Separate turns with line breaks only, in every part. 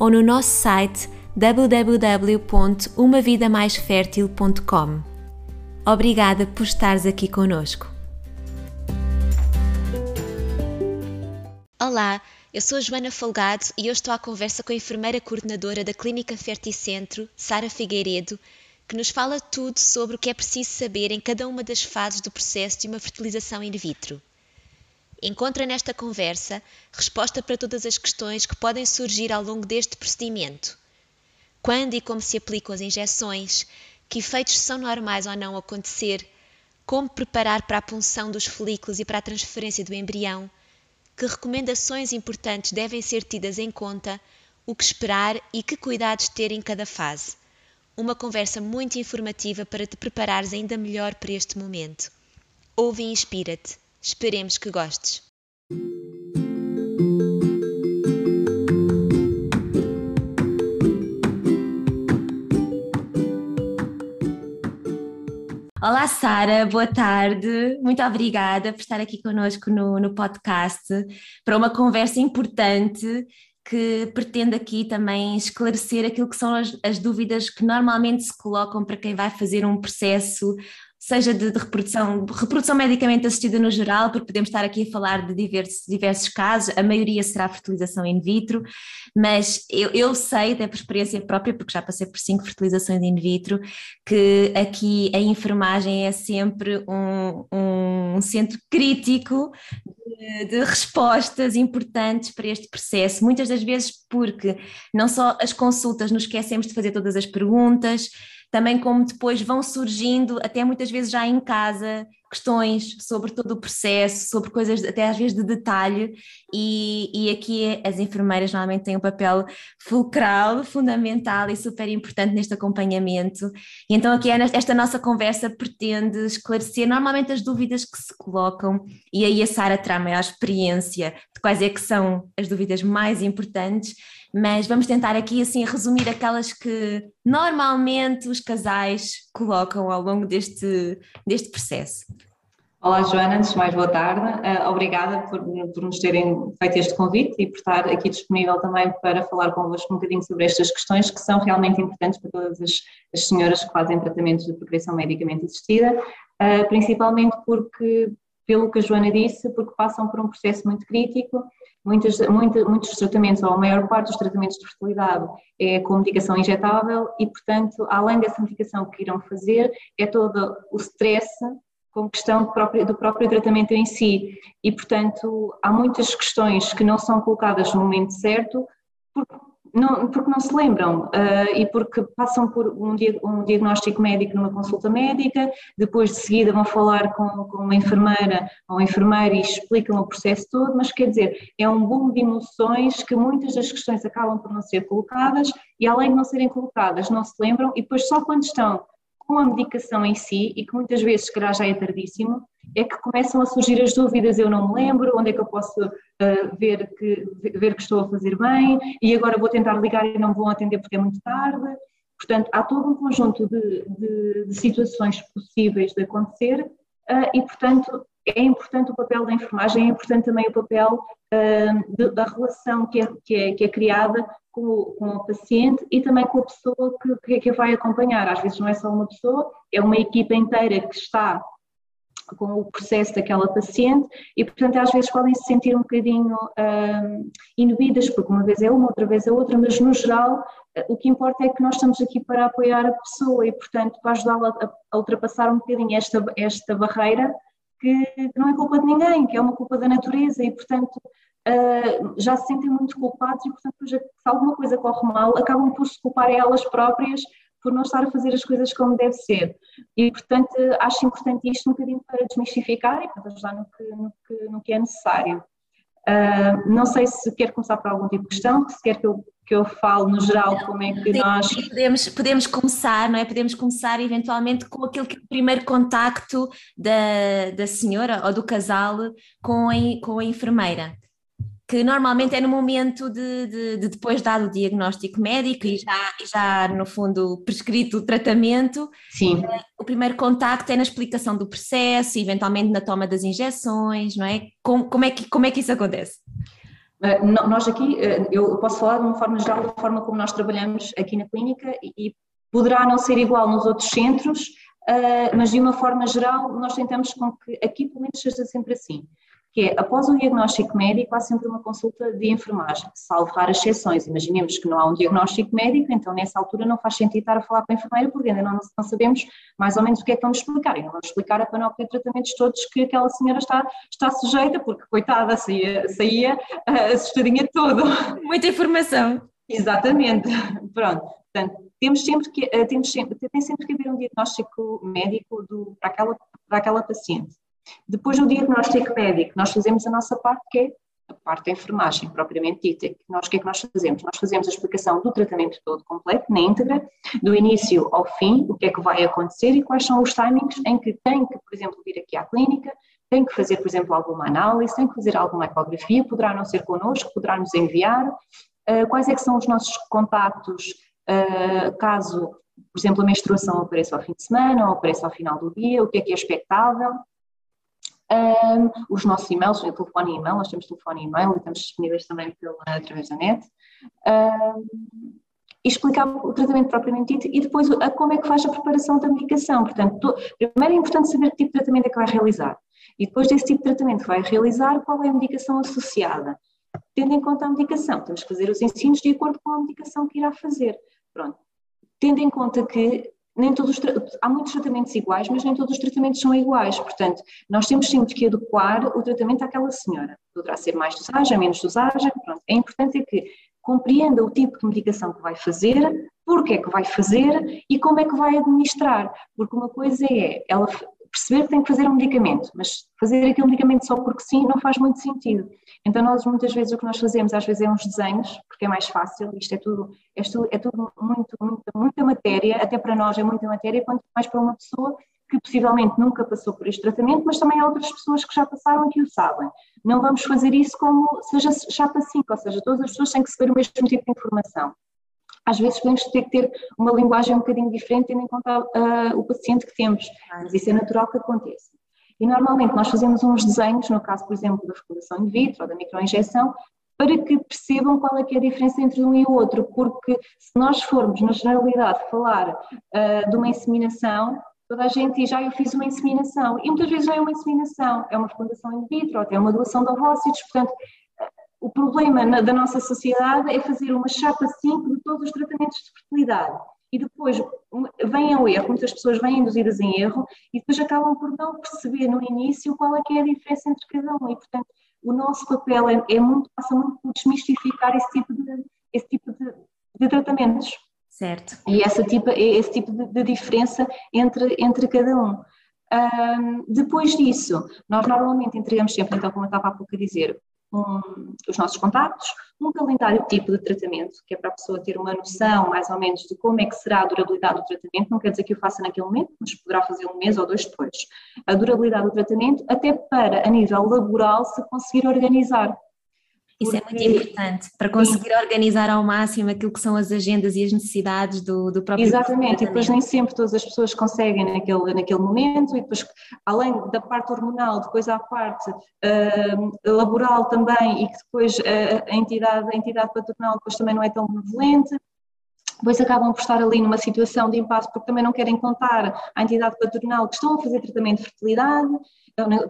ou no nosso site www.umavidamaisfertil.com. Obrigada por estares aqui conosco.
Olá, eu sou Joana Folgado e hoje estou à conversa com a enfermeira coordenadora da Clínica Ferticentro, Sara Figueiredo, que nos fala tudo sobre o que é preciso saber em cada uma das fases do processo de uma fertilização in vitro. Encontra nesta conversa resposta para todas as questões que podem surgir ao longo deste procedimento. Quando e como se aplicam as injeções, que efeitos são normais ou não acontecer, como preparar para a punção dos folículos e para a transferência do embrião, que recomendações importantes devem ser tidas em conta, o que esperar e que cuidados ter em cada fase. Uma conversa muito informativa para te preparares ainda melhor para este momento. Ouve e inspira-te. Esperemos que gostes.
Olá, Sara, boa tarde. Muito obrigada por estar aqui conosco no, no podcast para uma conversa importante que pretende aqui também esclarecer aquilo que são as, as, dúvidas que normalmente se colocam para quem vai fazer um processo seja de, de, reprodução, reprodução medicamente assistida no geral, porque podemos estar aqui a falar de diversos, diversos casos, a maioria será fertilização in vitro, mas eu, eu sei, por experiência própria, porque já passei por cinco fertilizações in vitro, que aqui a enfermagem é sempre um, um centro crítico de, de respostas importantes para este processo, muitas das vezes porque não só as consultas nos esquecemos de fazer todas as perguntas, também como depois vão surgindo, até muitas vezes já em casa, questões sobre todo o processo, sobre coisas até às vezes de detalhe, e, e aqui as enfermeiras normalmente têm um papel fulcral, fundamental e super importante neste acompanhamento. E então aqui esta nossa conversa pretende esclarecer normalmente as dúvidas que se colocam, e aí a Sara terá maior experiência de quais é que são as dúvidas mais importantes mas vamos tentar aqui assim resumir aquelas que normalmente os casais colocam ao longo deste, deste processo.
Olá Joana, antes de mais boa tarde, uh, obrigada por, por nos terem feito este convite e por estar aqui disponível também para falar convosco um bocadinho sobre estas questões que são realmente importantes para todas as, as senhoras que fazem tratamentos de progressão medicamente assistida, uh, principalmente porque, pelo que a Joana disse, porque passam por um processo muito crítico Muitos, muito, muitos tratamentos, ou a maior parte dos tratamentos de fertilidade é com medicação injetável e, portanto, além dessa medicação que irão fazer, é todo o stress com questão do próprio, do próprio tratamento em si. E, portanto, há muitas questões que não são colocadas no momento certo, porque não, porque não se lembram uh, e porque passam por um, um, diagnóstico médico numa consulta médica, depois de seguida vão falar com, com uma enfermeira ou um enfermeiro e explicam o processo todo, mas quer dizer, é um boom de emoções que muitas das questões acabam por não ser colocadas e além de não serem colocadas, não se lembram e depois só quando estão com a medicação em si, e que muitas vezes, se calhar já é tardíssimo, é que começam a surgir as dúvidas, eu não me lembro, onde é que eu posso uh, ver, que, ver que estou a fazer bem, e agora vou tentar ligar e não vou atender porque é muito tarde. Portanto, há todo um conjunto de, de, de situações possíveis de acontecer uh, e, portanto, é importante o papel da enfermagem, é importante também o papel uh, de, da relação que é, que é, que é criada com o, com o, paciente e também com a pessoa que, que a vai acompanhar. Às vezes não é só uma pessoa, é uma equipa inteira que está com o processo daquela paciente e, portanto, às vezes podem se sentir um bocadinho uh, inibidas, porque uma vez é uma, outra vez é outra, mas no geral uh, o que importa é que nós estamos aqui para apoiar a pessoa e, portanto, para ajudá-la a, ultrapassar um bocadinho esta, esta barreira que, que não é culpa de ninguém, que é uma culpa da natureza e, portanto, uh, já se sentem muito culpados e, portanto, se alguma coisa corre mal, acabam por se culpar elas próprias por não estar a fazer as coisas como deve ser. E, portanto, acho importante isto um bocadinho para desmistificar e para ajudar no que, no que, no que é necessário. Uh, não sei se quer começar por algum tipo de questão, se quer que eu, que eu falo no geral, como é que nós.
Podemos, podemos começar, não é? Podemos começar eventualmente com aquele que é primeiro contacto da, da senhora ou do casal com a, com a enfermeira que normalmente é no momento de, de, de, depois dado o diagnóstico médico e já, já no fundo prescrito o tratamento.
Sim.
O primeiro contacto é na explicação do processo, eventualmente na toma das injeções, não é? Como, como, é, que, como é que isso acontece?
Uh, nós aqui, uh, eu posso falar de uma forma geral da forma como nós trabalhamos aqui na clínica e, poderá não ser igual nos outros centros, mas de uma forma geral nós tentamos com que aqui pelo menos seja sempre assim que é, após o diagnóstico médico, há sempre uma consulta de enfermagem, salvo raras exceções. Imaginemos que não há um diagnóstico médico, então nessa altura não faz sentido estar a falar com a enfermeira, porque ainda não, não sabemos mais ou menos o que é que vamos explicar. E não vamos explicar a panóplia de tratamentos todos que aquela senhora está, está sujeita, porque, coitada, saía, saía uh, assustadinha todo.
Muita informação.
Exatamente. Pronto. Portanto, temos sempre que, uh, temos sempre, tem sempre que haver um diagnóstico médico do, para, aquela, para aquela paciente. Depois do diagnóstico médico, nós fazemos a nossa parte, que é a parte da enfermagem, propriamente dita. Nós, o que é que nós fazemos? Nós fazemos a explicação do tratamento todo completo, na íntegra, do início ao fim, o que é que vai acontecer e quais são os timings em que tem que, por exemplo, vir aqui à clínica, tem que fazer, por exemplo, alguma análise, tem que fazer alguma ecografia, poderá não ser connosco, poderá nos enviar, uh, quais é que são os nossos contactos, uh, caso, por exemplo, a menstruação apareça ao fim de semana ou apareça ao final do dia, o que é que é expectável, um, os nossos e-mails, o telefone e e-mail, nós temos telefone e e-mail e estamos disponíveis também pela, através da net. Um, e explicar o tratamento propriamente dito e depois a, como é que faz a preparação da medicação. Portanto, to, primeiro é importante saber que tipo de tratamento é que vai realizar e depois desse tipo de tratamento que vai realizar, qual é a medicação associada. Tendo em conta a medicação, temos que fazer os ensinos de acordo com a medicação que irá fazer. Pronto. Tendo em conta que nem todos há muitos tratamentos iguais, mas nem todos os tratamentos são iguais. Portanto, nós temos sempre que adequar o tratamento àquela senhora. Poderá ser mais dosagem, menos dosagem. Pronto. É importante é que compreenda o tipo de medicação que vai fazer, porque é que vai fazer e como é que vai administrar. Porque uma coisa é ela perceber que tem que fazer um medicamento, mas fazer aquele medicamento só porque sim não faz muito sentido. Então nós muitas vezes o que nós fazemos às vezes é uns desenhos, porque é mais fácil, isto é tudo, é tudo, é tudo muito, muita, muita matéria, até para nós é muita matéria, quanto mais para uma pessoa que possivelmente nunca passou por este tratamento, mas também há outras pessoas que já passaram e que o sabem. Não vamos fazer isso como seja chapa 5, ou seja, todas as pessoas têm que saber o mesmo tipo de informação às vezes podemos ter que ter uma linguagem um bocadinho diferente, tendo em conta uh, o paciente que temos, mas isso é natural que aconteça. E normalmente nós fazemos uns desenhos, no caso, por exemplo, da fecundação in vitro ou da microinjeção, para que percebam qual é que é a diferença entre um e o outro, porque se nós formos, na generalidade, falar uh, de uma inseminação, toda a gente diz, ah, eu fiz uma inseminação, e muitas vezes não é uma inseminação, é uma fecundação in vitro, ou até uma doação de ovócitos, portanto, problema na, da nossa sociedade é fazer uma chapa 5 de todos os tratamentos de fertilidade. E depois vem ao erro, muitas pessoas vêm induzidas em erro e depois acabam por não perceber no início qual é que é a diferença entre cada um. E, portanto, o nosso papel é, é muito, passa muito por desmistificar esse tipo de, esse tipo de, de tratamentos.
Certo.
E essa tipo, esse tipo de, de diferença entre, entre cada um. Um, depois disso, nós normalmente entregamos sempre, então, como eu estava há pouco a dizer, um, os nossos contactos, um calendário tipo de tratamento, que é para a pessoa ter uma noção mais ou menos de como é que será a durabilidade do tratamento, não quer dizer que o faça naquele momento, mas poderá fazer um mês ou dois depois. A durabilidade do tratamento, até para, a nível laboral, se conseguir organizar.
Isso é muito importante, para conseguir organizar ao máximo aquilo que são as agendas e as necessidades do, do próprio
Exatamente, e depois nem sempre todas as pessoas conseguem naquele, naquele momento, e depois, além da parte hormonal, depois há a parte uh, laboral também, e que depois uh, a, entidade, a entidade patronal depois também não é tão benevolente, depois acabam por estar ali numa situação de impasse porque também não querem contar à entidade patronal que estão a fazer tratamento de fertilidade,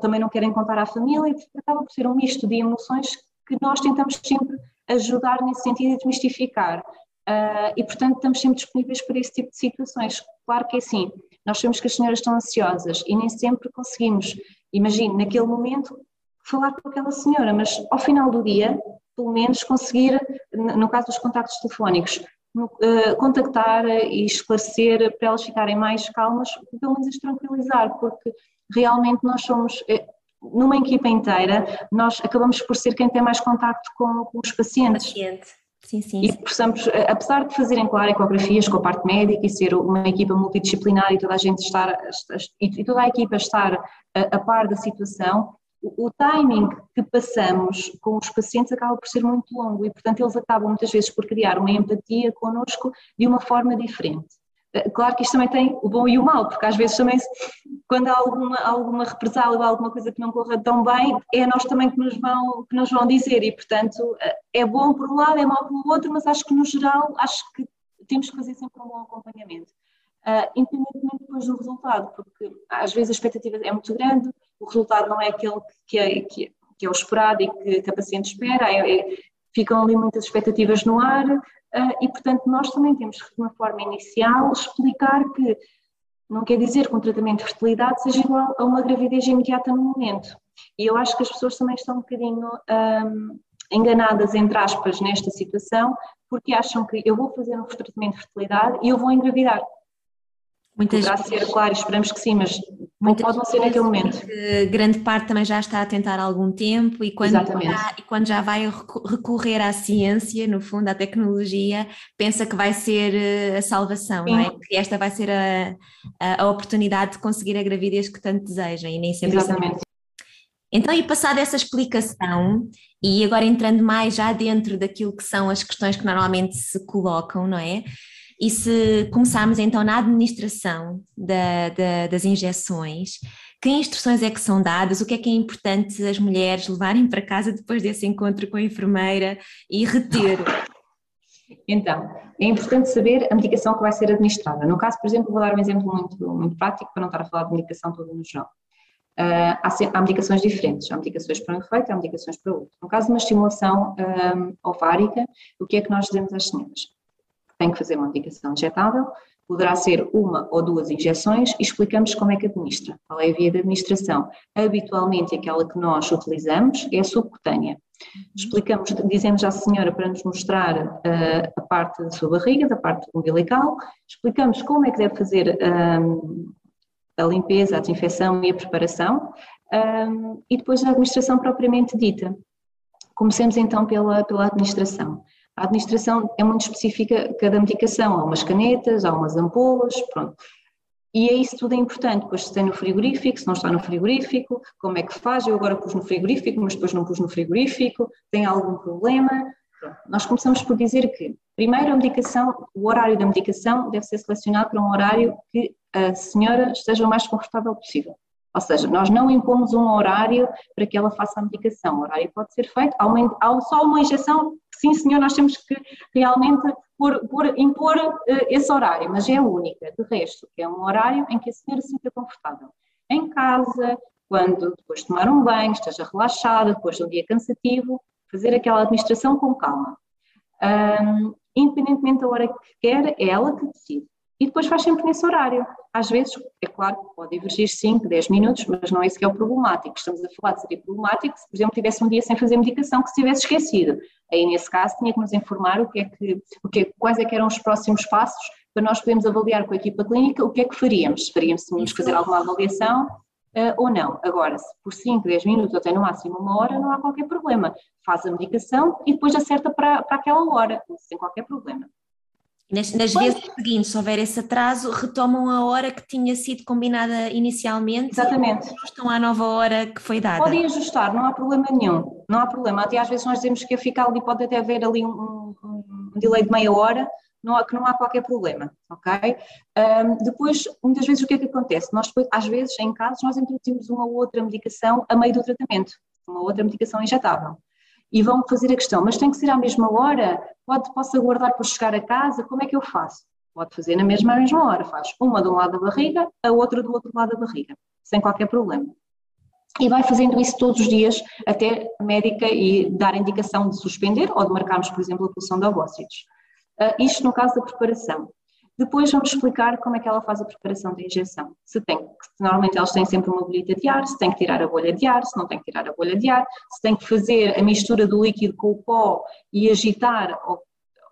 também não querem contar à família, e acaba por ser um misto de emoções que nós tentamos sempre ajudar nesse sentido e desmistificar. Uh, e, portanto, estamos sempre disponíveis para esse tipo de situações. Claro que é assim, nós sabemos que as senhoras estão ansiosas e nem sempre conseguimos, imagine, naquele momento, falar com aquela senhora, mas ao final do dia, pelo menos conseguir, no caso dos contactos telefónicos, uh, contactar e esclarecer para elas ficarem mais calmas, pelo menos as tranquilizar, porque realmente nós somos, eh, numa equipa inteira, nós acabamos por ser quem tem mais contacto com, com os pacientes. Paciente.
Sim, sim.
E possamos, apesar de fazerem, claro, ecografias com a parte médica e ser uma equipa multidisciplinar e toda a gente estar, e toda a equipa estar a, a par da situação, o, o timing que passamos com os pacientes acaba por ser muito longo e, portanto, eles acabam muitas vezes por criar uma empatia connosco de uma forma diferente. Eh, claro que isto também tem o bom e o mau, porque às vezes também, quando há alguma, alguma represália ou alguma coisa que não corra tão bem, é nós também que nos, vão, que nos vão dizer e, portanto, eh, é bom por um lado, é mau pelo outro, mas acho que no geral, acho que temos que fazer sempre um bom acompanhamento. Uh, independentemente depois do resultado, porque às vezes a expectativa é muito grande, o resultado não é aquele que é, que é, que é o esperado e que, que a paciente espera, é, é, ficam ali muitas expectativas no ar, e, portanto, nós também temos de uma forma inicial, explicar que não quer dizer que um tratamento de fertilidade seja igual a uma gravidez imediata no momento. E eu acho que as pessoas também estão um bocadinho enganadas, entre aspas, nesta situação, porque acham que eu vou fazer um tratamento de fertilidade e eu vou engravidar. Muitas Poderá vezes, ser, claro, esperamos que sim, mas Muitas pode não ser naquele momento.
Grande parte também já está a tentar há algum tempo e quando, já, e quando já vai recorrer à ciência, no fundo, à tecnologia, pensa que vai ser eh, a salvação, Sim. não é? Que esta vai ser a, a, a, oportunidade de conseguir a gravidez que tanto desejam e nem sempre
é Exatamente. Assim.
Então, e passada essa explicação, e agora entrando mais já dentro daquilo que são as questões que normalmente se colocam, não é? E se começarmos então na administração da, da, das injeções, que instruções é que são dadas? O que é que é importante as mulheres levarem para casa depois desse encontro com a enfermeira e reter?
Então, é importante saber a medicação que vai ser administrada. No caso, por exemplo, vou dar um exemplo muito, muito prático para não estar a falar de medicação toda no geral. Uh, há, há, medicações diferentes, há medicações para um efeito, há medicações para outro. No caso de uma estimulação um, ah, ovárica, o que é que nós dizemos às senhoras? Tem que fazer uma medicação injetável, poderá ser uma ou duas injeções e explicamos como é que administra, qual é a via de administração. Habitualmente aquela que nós utilizamos é a subcutânea. Explicamos, dizemos à senhora para nos mostrar uh, a parte da sua barriga, da parte umbilical, explicamos como é que deve fazer um, a limpeza, a desinfecção e a preparação um, e depois a administração propriamente dita. Comecemos então pela, pela administração. A administração é muito específica, cada medicação, há umas canetas, há umas ampolas, pronto. E é isso tudo é importante, pois se tem no frigorífico, se não está no frigorífico, como é que faz? Eu agora pus no frigorífico, mas depois não pus no frigorífico, tem algum problema? Pronto. Nós começamos por dizer que, primeiro, a medicação, o horário da medicação deve ser selecionado para um horário que a senhora esteja o mais confortável possível. Ou seja, nós não impomos um horário para que ela faça a medicação. O horário pode ser feito, há, uma, há só uma injeção, sim senhor, nós temos que realmente por, por impor uh, esse horário, mas é a única. De resto, é um horário em que a senhora se sinta confortável. Em casa, quando depois de tomar um banho, esteja relaxada, depois de um dia cansativo, fazer aquela administração com calma. Um, independentemente da hora que quer, é ela que decide e depois faz sempre nesse horário. Às vezes, é claro, pode divergir 5, 10 minutos, mas não é isso que é o problemático. Estamos a falar de seria problemático se, por exemplo, tivesse um dia sem fazer medicação que se tivesse esquecido. Aí, nesse caso, tinha que nos informar o que é que, o que, quais é que eram os próximos passos para nós podermos avaliar com a equipa clínica o que é que faríamos. Faríamos, se fazer alguma avaliação uh, ou não. Agora, se por 5, 10 minutos ou até no máximo uma hora, não há qualquer problema. Faz a medicação e depois acerta para, para aquela hora, sem qualquer problema.
Nas, nas vezes seguintes, se houver esse atraso, retomam a hora que tinha sido combinada inicialmente.
Exatamente.
Não estão à nova hora que foi dada.
Podem ajustar, não há problema nenhum. Não há problema. Até às vezes nós dizemos que ficar ali pode até haver ali um, um, um delay de meia hora, não há, que não há qualquer problema, ok? Um, depois, muitas vezes o que é que acontece? Nós às vezes, em casos, nós introduzimos uma outra medicação a meio do tratamento, uma outra medicação injetável e vão fazer a questão, mas tem que ser à mesma hora? Pode, posso aguardar por chegar a casa? Como é que eu faço? Pode fazer na mesma, mesma hora, faz uma de um lado da barriga, a outra do outro lado da barriga, sem qualquer problema. E vai fazendo isso todos os dias até a médica e dar a indicação de suspender ou de marcarmos, por exemplo, a pulsão de ovócitos. Uh, isto no caso da preparação. Depois vamos explicar como é que ela faz a preparação da injeção. Se tem, normalmente elas têm sempre uma bolita de ar, se tem que tirar a bolha de ar, se não tem que tirar a bolha de ar, se tem que fazer a mistura do líquido com o pó e agitar, ou,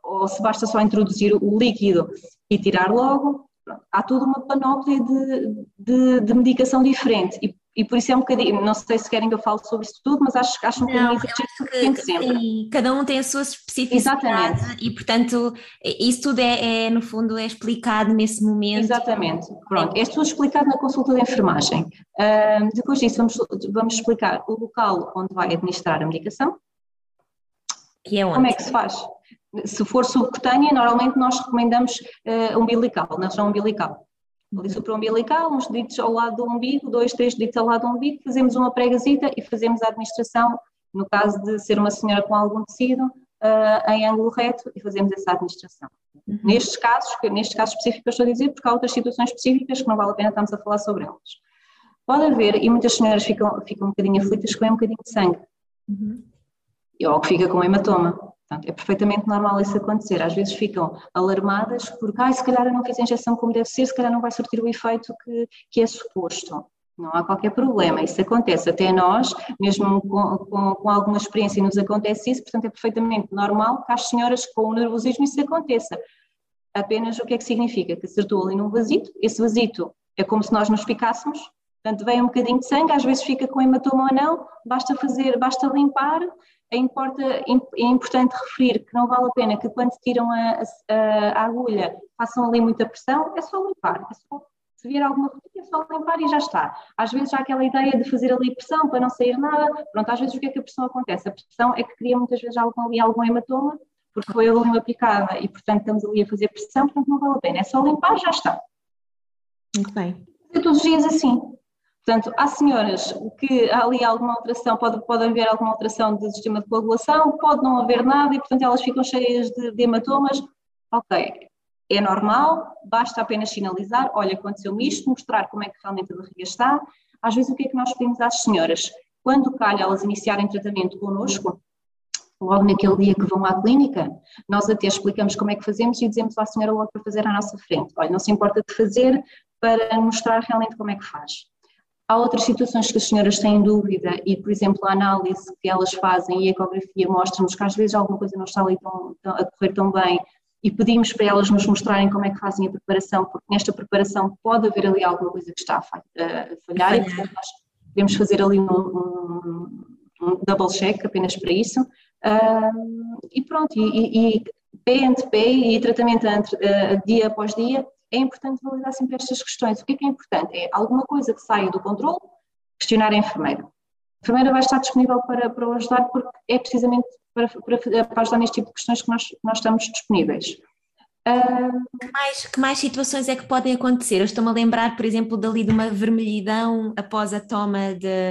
ou se basta só introduzir o líquido e tirar logo. Há toda uma panóplia de, de, de medicação diferente e, e por isso é um bocadinho, não sei se querem que eu fale sobre isso tudo, mas acho, acho um bocadinho exagero
que, sempre. Sim, cada um tem a sua especificidade Exatamente. e, portanto, isso tudo é, é, no fundo, é explicado nesse momento.
Exatamente, pronto, é tudo explicado na consulta de enfermagem. Uh, depois disso, vamos, vamos explicar o local onde vai administrar a medicação.
Que é onde?
Como é que se faz? Se for subcutânea, normalmente nós recomendamos uh, umbilical, não umbilical ali umbilical, uns deditos ao lado do umbigo, dois, três deditos ao lado do umbigo, fazemos uma pregazita e fazemos a administração, no caso de ser uma senhora com algum tecido, uh, em ângulo reto e fazemos essa administração. Uhum. Nestes casos, nestes casos específicos eu estou a dizer, porque há outras situações específicas que não vale a pena estarmos a falar sobre elas. Pode haver, e muitas senhoras ficam, ficam um bocadinho aflitas com um bocadinho de sangue, uhum. ou que fica com hematoma. Portanto, é perfeitamente normal isso acontecer. Às vezes ficam alarmadas porque, ah, se calhar eu não fiz a injeção como deve ser, se calhar não vai surtir o efeito que, que é suposto. Não há qualquer problema, isso acontece até nós, mesmo com, com, com, alguma experiência nos acontece isso, portanto é perfeitamente normal que às senhoras com o nervosismo isso aconteça. Apenas o que é que significa? Que acertou ali num vasito, esse vasito é como se nós nos picássemos, portanto vem um bocadinho de sangue, às vezes fica com hematoma ou não, basta fazer, basta limpar, é, importa, é importante referir que não vale a pena que quando tiram a, a, a agulha façam ali muita pressão, é só limpar, é só, se vier alguma rotina é só limpar e já está. Às vezes há aquela ideia de fazer ali pressão para não sair nada, pronto, às vezes o que é que a pressão acontece? A pressão é que cria muitas vezes algum, ali algum hematoma, porque foi ali uma picada e portanto estamos ali a fazer pressão, portanto não vale a pena, é só limpar e já está.
Muito bem.
todos os dias assim, Portanto, há senhoras que há ali alguma alteração, pode, pode haver alguma alteração do sistema de coagulação, pode não haver nada e, portanto, elas ficam cheias de, de hematomas. Ok, é normal, basta apenas sinalizar, olha, aconteceu-me isto, mostrar como é que realmente a barriga está. Às vezes, o que é que nós pedimos às senhoras? Quando calha elas iniciarem tratamento connosco, logo naquele dia que vão à clínica, nós até explicamos como é que fazemos e dizemos à senhora logo para fazer à nossa frente. Olha, não se importa de fazer para mostrar realmente como é que faz. Há outras situações que as senhoras têm dúvida e, por exemplo, a análise que elas fazem e a ecografia mostra-nos que às vezes alguma coisa não está ali tão, tão, a correr tão bem e pedimos para elas nos mostrarem como é que fazem a preparação, porque nesta preparação pode haver ali alguma coisa que está a falhar e, portanto, nós podemos fazer ali um, um, um double check apenas para isso. Um, e pronto, e, e, pé ante pé e tratamento entre, uh, dia após dia, é importante validar sempre estas questões. O que é que é importante? É alguma coisa que saia do controle, questionar a enfermeira. A enfermeira vai estar disponível para, para o ajudar porque é precisamente para, para, para ajudar neste tipo de questões que nós, nós estamos disponíveis.
Que mais, que mais situações é que podem acontecer? Eu estou-me a lembrar, por exemplo, dali de uma vermelhidão após a toma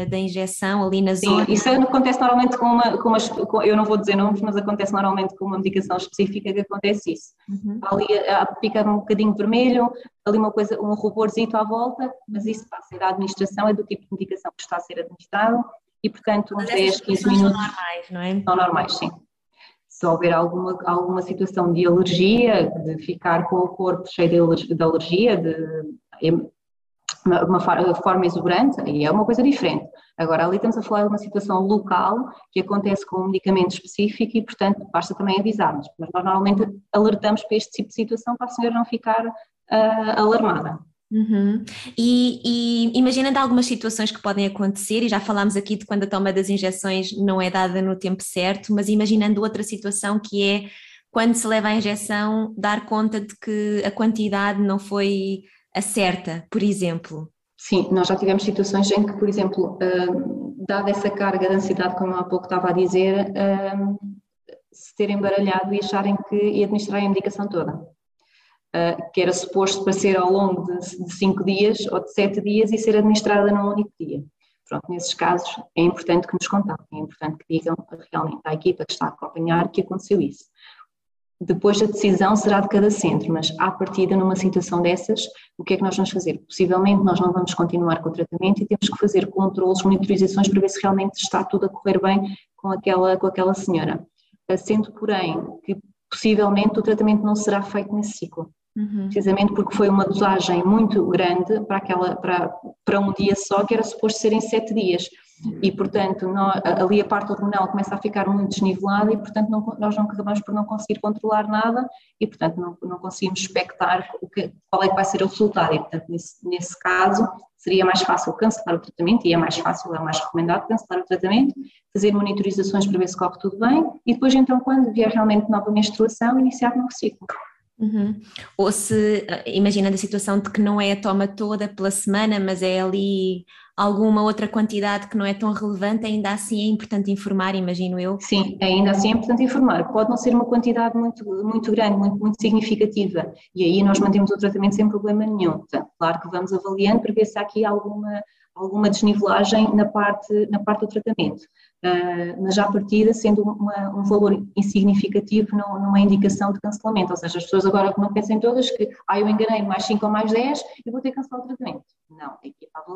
da injeção ali na
zona. Sim, isso acontece normalmente com uma, com uma com, eu não vou dizer nomes, mas acontece normalmente com uma medicação específica que acontece isso. Uhum. Ali fica um bocadinho vermelho, ali uma coisa, um ruborzito à volta, mas isso passa a administração, é do tipo de medicação que está a ser administrado e portanto uns 10, 15 minutos. São
normais, não é?
São normais, sim se houver alguma, alguma situação de alergia, de ficar com o corpo cheio de alergia, de uma, uma forma exuberante, aí é uma coisa diferente. Agora, ali estamos a falar de uma situação local que acontece com um medicamento específico e, portanto, basta também avisarmos. Mas nós normalmente alertamos para este tipo de situação para a senhora não ficar uh, alarmada.
Uhum. E, e imaginando algumas situações que podem acontecer, e já falámos aqui de quando a toma das injeções não é dada no tempo certo, mas imaginando outra situação que é quando se leva a injeção, dar conta de que a quantidade não foi a certa, por exemplo.
Sim, nós já tivemos situações em que, por exemplo, uh, dada essa carga de ansiedade, como há pouco estava a dizer, uh, se terem baralhado e acharem que e administrarem a medicação toda. Uh, que era suposto para ser ao longo de, de cinco dias ou de sete dias e ser administrada num único dia. Pronto, nesses casos é importante que nos contatem, é importante que digam realmente à equipa que está a acompanhar que aconteceu isso. Depois a decisão será de cada centro, mas à partida numa situação dessas, o que é que nós vamos fazer? Possivelmente nós não vamos continuar com o tratamento e temos que fazer controles, monitorizações para ver se realmente está tudo a correr bem com aquela, com aquela senhora. Sendo, porém, que possivelmente o tratamento não será feito nesse ciclo. Uhum. Precisamente porque foi uma dosagem muito grande para, aquela, para, para um dia só, que era suposto ser em sete dias. E, portanto, ali a parte hormonal começa a ficar muito desnivelada e, portanto, não, nós não acabamos por não conseguir controlar nada e, portanto, não, não conseguimos expectar o que, qual é que vai ser o resultado. E, portanto, nesse, nesse caso, seria mais fácil cancelar o tratamento e é mais fácil, é mais recomendado cancelar o tratamento, fazer monitorizações para ver se corre tudo bem e depois, então, quando vier realmente nova menstruação, iniciar novo ciclo.
Uhum. Ou se, imaginando a situação de que não é a toma toda pela semana, mas é ali alguma outra quantidade que não é tão relevante, ainda assim é importante informar, imagino eu?
Sim, ainda assim é importante informar. Pode não ser uma quantidade muito, muito grande, muito, muito significativa, e aí nós mantemos o tratamento sem problema nenhum. Claro que vamos avaliando para ver se há aqui alguma, alguma desnivelagem na parte, na parte do tratamento. Uh, mas já a partida, sendo uma, um valor insignificativo, não, não é indicação de cancelamento. Ou seja, as pessoas agora não pensem todas que ah, eu enganei mais 5 ou mais 10 e vou ter que cancelar o tratamento.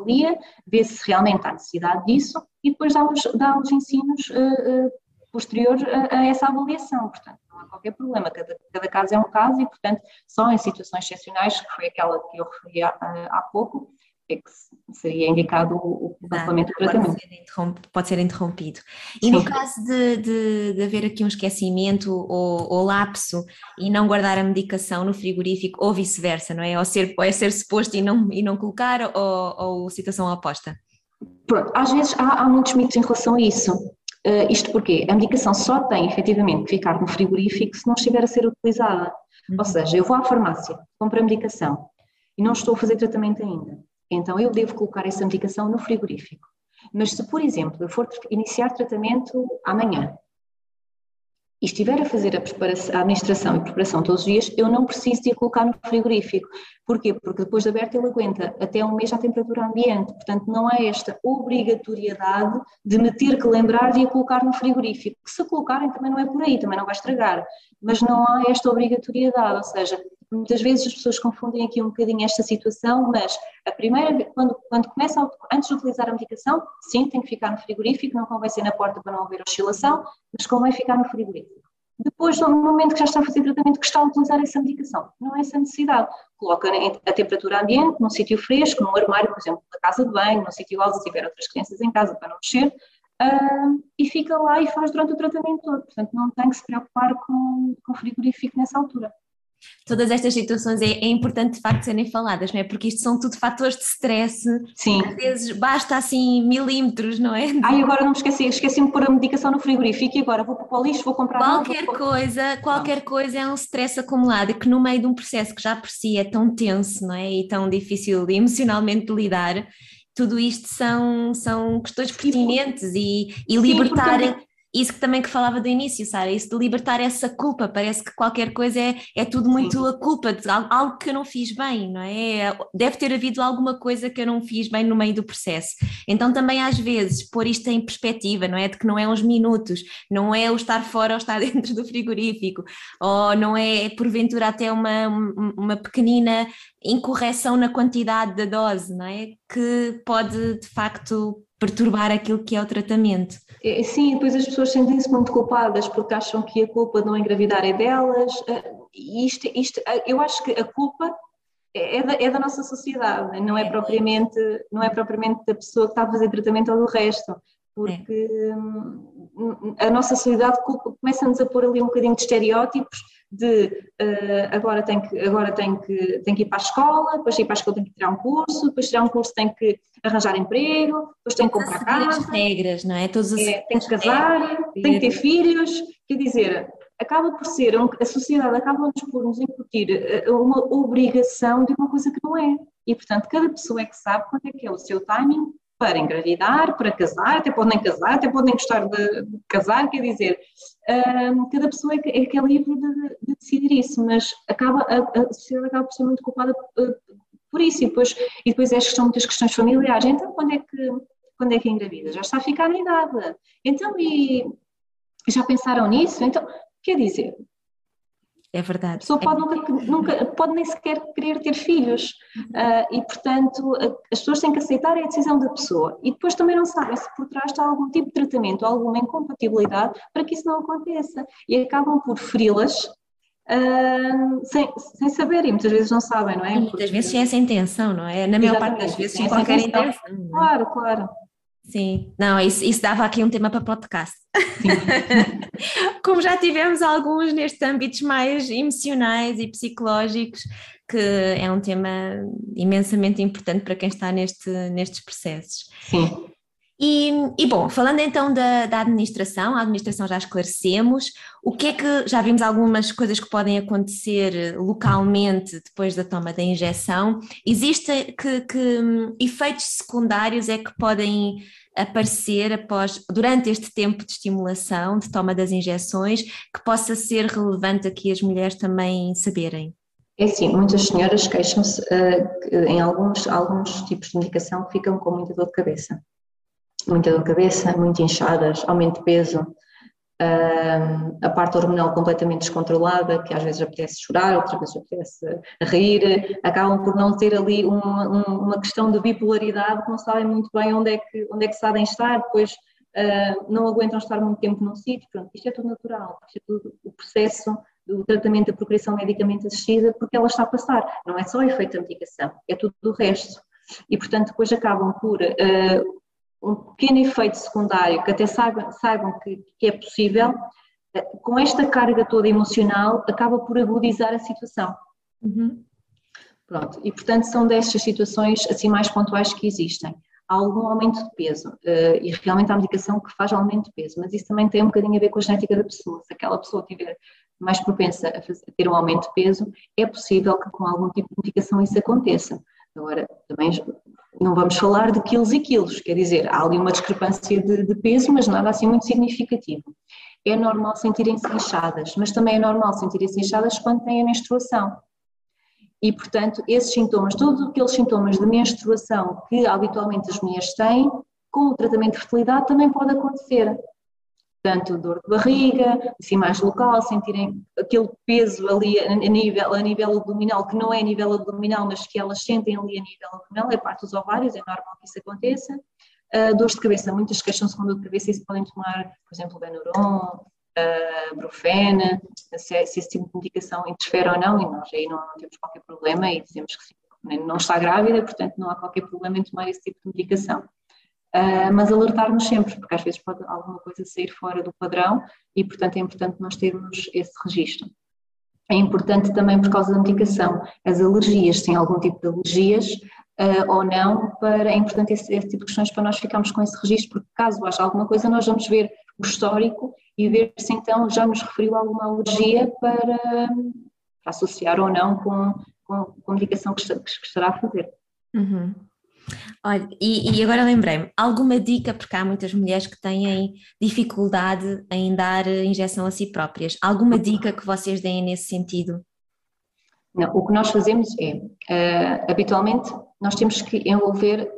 Avalia, vê se realmente há necessidade disso e depois dá os, dá os ensinos uh, uh, posteriores a, a, essa avaliação. Portanto, não há qualquer problema, cada, cada caso é um caso e, portanto, só em situações excepcionais, que foi aquela que eu referi há, há pouco, é que seria indicado o cancelamento do tratamento.
Pode ser, pode ser interrompido. E Sim. no caso de, de, de, haver aqui um esquecimento ou, ou, lapso e não guardar a medicação no frigorífico ou vice-versa, não é? Ou ser, ou é ser suposto e não, e não colocar ou, ou situação oposta?
Pronto, às vezes há, há muitos mitos em relação a isso. Uh, isto porque a medicação só tem efetivamente que ficar no frigorífico se não estiver a ser utilizada. Uhum. Ou seja, eu vou à farmácia, compro a medicação e não estou a fazer tratamento ainda então eu devo colocar essa medicação no frigorífico. Mas se, por exemplo, eu for iniciar tratamento amanhã e estiver a fazer a, a administração e preparação todos os dias, eu não preciso de a colocar no frigorífico. Porquê? Porque depois de aberto ele aguenta até um mês à temperatura ambiente. Portanto, não há esta obrigatoriedade de me ter que lembrar de a colocar no frigorífico. Se colocarem também não é por aí, também não vai estragar. Mas não há esta obrigatoriedade, ou seja, Muitas vezes as pessoas confundem aqui um bocadinho esta situação, mas a primeira, quando, quando começa, antes de utilizar a medicação, sim, tem que ficar no frigorífico, não convém ser na porta para não haver oscilação, mas convém ficar no frigorífico. Depois, no momento que já está a fazer tratamento, que está a utilizar essa medicação, não é essa necessidade. Coloca a temperatura ambiente, num sítio fresco, num armário, por exemplo, da casa de banho, num sítio igual se tiver outras crianças em casa para não mexer, uh, e fica lá e faz durante o tratamento todo. Portanto, não tem que se preocupar com, com frigorífico nessa altura
todas estas situações é, é, importante de facto serem faladas, não é? Porque isto são tudo fatores de stress.
Sim.
Às vezes basta assim milímetros, não é?
Ai, agora não me esqueci, esqueci-me de pôr a medicação no frigorífico e agora vou para o lixo, vou comprar
Qualquer coisa, qualquer não. coisa é um stress acumulado que no meio de um processo que já por si é tão tenso, não é? E tão difícil emocionalmente de lidar, tudo isto são, são questões pertinentes e, e libertar. Isso que também que falava do início, Sara, isso de libertar essa culpa, parece que qualquer coisa é, é tudo muito a culpa de algo que eu não fiz bem, não é? Deve ter havido alguma coisa que eu não fiz bem no meio do processo. Então também às vezes pôr isto em perspectiva, não é? De que não é uns minutos, não é o estar fora ou estar dentro do frigorífico, ou não é porventura até uma, uma pequenina incorreção na quantidade da dose, não é? Que pode de facto perturbar aquilo que é o tratamento.
É, sim, depois as pessoas sentem-se muito culpadas porque acham que a culpa de não engravidar é delas. Eh, isto, isto, eh, eu acho que a culpa é, é da, é da, nossa sociedade, não é, propriamente, não é propriamente da pessoa que está a fazer tratamento ou do resto, porque é. a nossa sociedade começa-nos a pôr ali um bocadinho de estereótipos de uh, agora, tem que, agora tem, que, tem que ir para a escola, depois de ir para a escola tem que tirar um curso, depois de tirar um curso tem que arranjar emprego, depois tem que comprar casa.
As regras, não é? Todos
os... é tem que casar, tem que ter filhos, quer dizer, acaba por ser, a sociedade acaba por nos incutir eh, uma obrigação de uma coisa que não é. E, portanto, cada pessoa é que sabe quando é que é o seu timing para engravidar, para casar, até podem casar, até podem gostar de, de casar, quer dizer, um, cada pessoa é que, é que, é livre de, de, decidir isso, mas acaba, a, a, sociedade acaba por ser muito culpada uh, por isso, e depois, e depois é questão, muitas questões familiares, então quando é que, quando é que engravida? Já está a ficar na idade, então e já pensaram nisso? Então, quer dizer,
é verdade. A
pessoa pode, nunca, nunca, pode nem sequer querer ter filhos uh, e, portanto, as pessoas têm que aceitar a decisão da pessoa e depois também não sabem se por trás está algum tipo de tratamento, alguma incompatibilidade para que isso não aconteça e acabam por feri-las uh, sem, sem saber e muitas vezes não sabem, não é?
muitas Porque... vezes sem essa intenção, não é? Na maior parte das vezes sem qualquer intenção. intenção
é? Claro, claro.
Sim, não, isso, isso dava aqui um tema para podcast. Como já tivemos alguns nestes âmbitos mais emocionais e psicológicos, que é um tema imensamente importante para quem está neste, nestes processos.
Sim.
E, e, bom, falando então da, da, administração, a administração já esclarecemos, o que é que já vimos algumas coisas que podem acontecer localmente depois da toma da injeção? Existem que, que hum, efeitos secundários é que podem aparecer após, durante este tempo de estimulação, de toma das injeções, que possa ser relevante aqui as mulheres também saberem?
É sim, muitas senhoras queixam-se uh, em alguns, alguns tipos de medicação que ficam com muita dor de cabeça muita dor de cabeça, muito inchadas, aumento de peso, a parte hormonal completamente descontrolada, que às vezes apetece chorar, outras vezes apetece rir, acabam por não ter ali uma, uma questão de bipolaridade, não sabem muito bem onde é que, onde é que sabem estar, depois uh, não aguentam estar muito tempo num sítio, pronto, isto é tudo natural, isto é tudo o processo do tratamento da procriação medicamente assistida, porque ela está a passar, não é só o efeito da medicação, é tudo o resto. E, portanto, depois acabam por uh, um pequeno efeito secundário, que até saibam, saibam que, que, é possível, eh, com esta carga toda emocional, acaba por agudizar a situação. Uhum. Pronto, e portanto são destas situações assim mais pontuais que existem. Há algum aumento de peso, uh, e realmente há medicação que faz aumento de peso, mas isso também tem um bocadinho a ver com a genética da pessoa. Se aquela pessoa tiver mais propensa a, fazer, a ter um aumento de peso, é possível que com algum tipo de medicação isso aconteça. Agora, também não vamos falar de quilos e quilos, quer dizer, há ali uma discrepância de, de peso, mas nada assim muito significativo. É normal sentirem-se inchadas, mas também é normal sentirem-se inchadas quando têm a menstruação. E, portanto, esses sintomas, todos aqueles sintomas de menstruação que habitualmente as mulheres têm, com o tratamento de fertilidade também pode acontecer tanto dor de barriga, assim mais local, sentirem aquele peso ali a nível, a nível abdominal, que não é a nível abdominal, mas que elas sentem ali a nível abdominal, é parte dos ovários, é normal que isso aconteça. Uh, dores de cabeça, muitas queixam-se com dor de cabeça e se podem tomar, por exemplo, Benuron, uh, Brufene, se, se, esse tipo de medicação interfere ou não, e nós aí não, não temos qualquer problema e dizemos que sim, não está grávida, portanto não há qualquer problema em tomar esse tipo de medicação. Uh, mas alertar-nos sempre, porque às vezes pode alguma coisa sair fora do padrão e, portanto, é importante nós termos esse registro. É importante também por causa da medicação, as alergias, se tem algum tipo de alergias uh, ou não, para, é importante esse, esse, tipo de questões para nós ficarmos com esse registro, porque caso haja alguma coisa, nós vamos ver o histórico e ver se então já nos referiu alguma alergia para, para associar ou não com, com, com a medicação que, que estará a fazer.
Uhum. Olha, e, e agora lembrei-me, alguma dica, porque há muitas mulheres que têm dificuldade em dar injeção a si próprias, alguma dica que vocês deem nesse sentido?
Não, o que nós fazemos é, uh, habitualmente, nós temos que envolver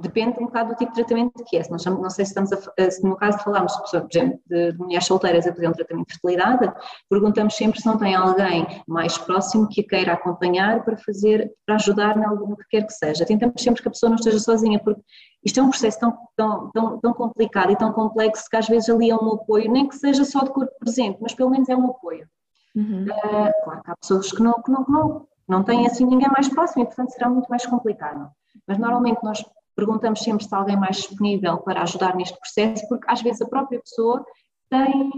depende um bocado do tipo de tratamento que é. Se nós, não sei se estamos a, se no caso de falarmos, por exemplo, de, de, mulheres solteiras a fazer um tratamento de fertilidade, perguntamos sempre se não tem alguém mais próximo que a queira acompanhar para fazer, para ajudar no que quer que seja. Tentamos sempre que a pessoa não esteja sozinha, porque isto é um processo tão, tão, tão, tão complicado e tão complexo que às vezes ali é um apoio, nem que seja só de corpo presente, mas pelo menos é um apoio. Uhum. Uh, claro que há pessoas que não, que não, que não, não têm assim ninguém mais próximo e portanto será muito mais complicado. Mas normalmente nós perguntamos sempre se há alguém mais disponível para ajudar neste processo, porque às vezes a própria pessoa tem,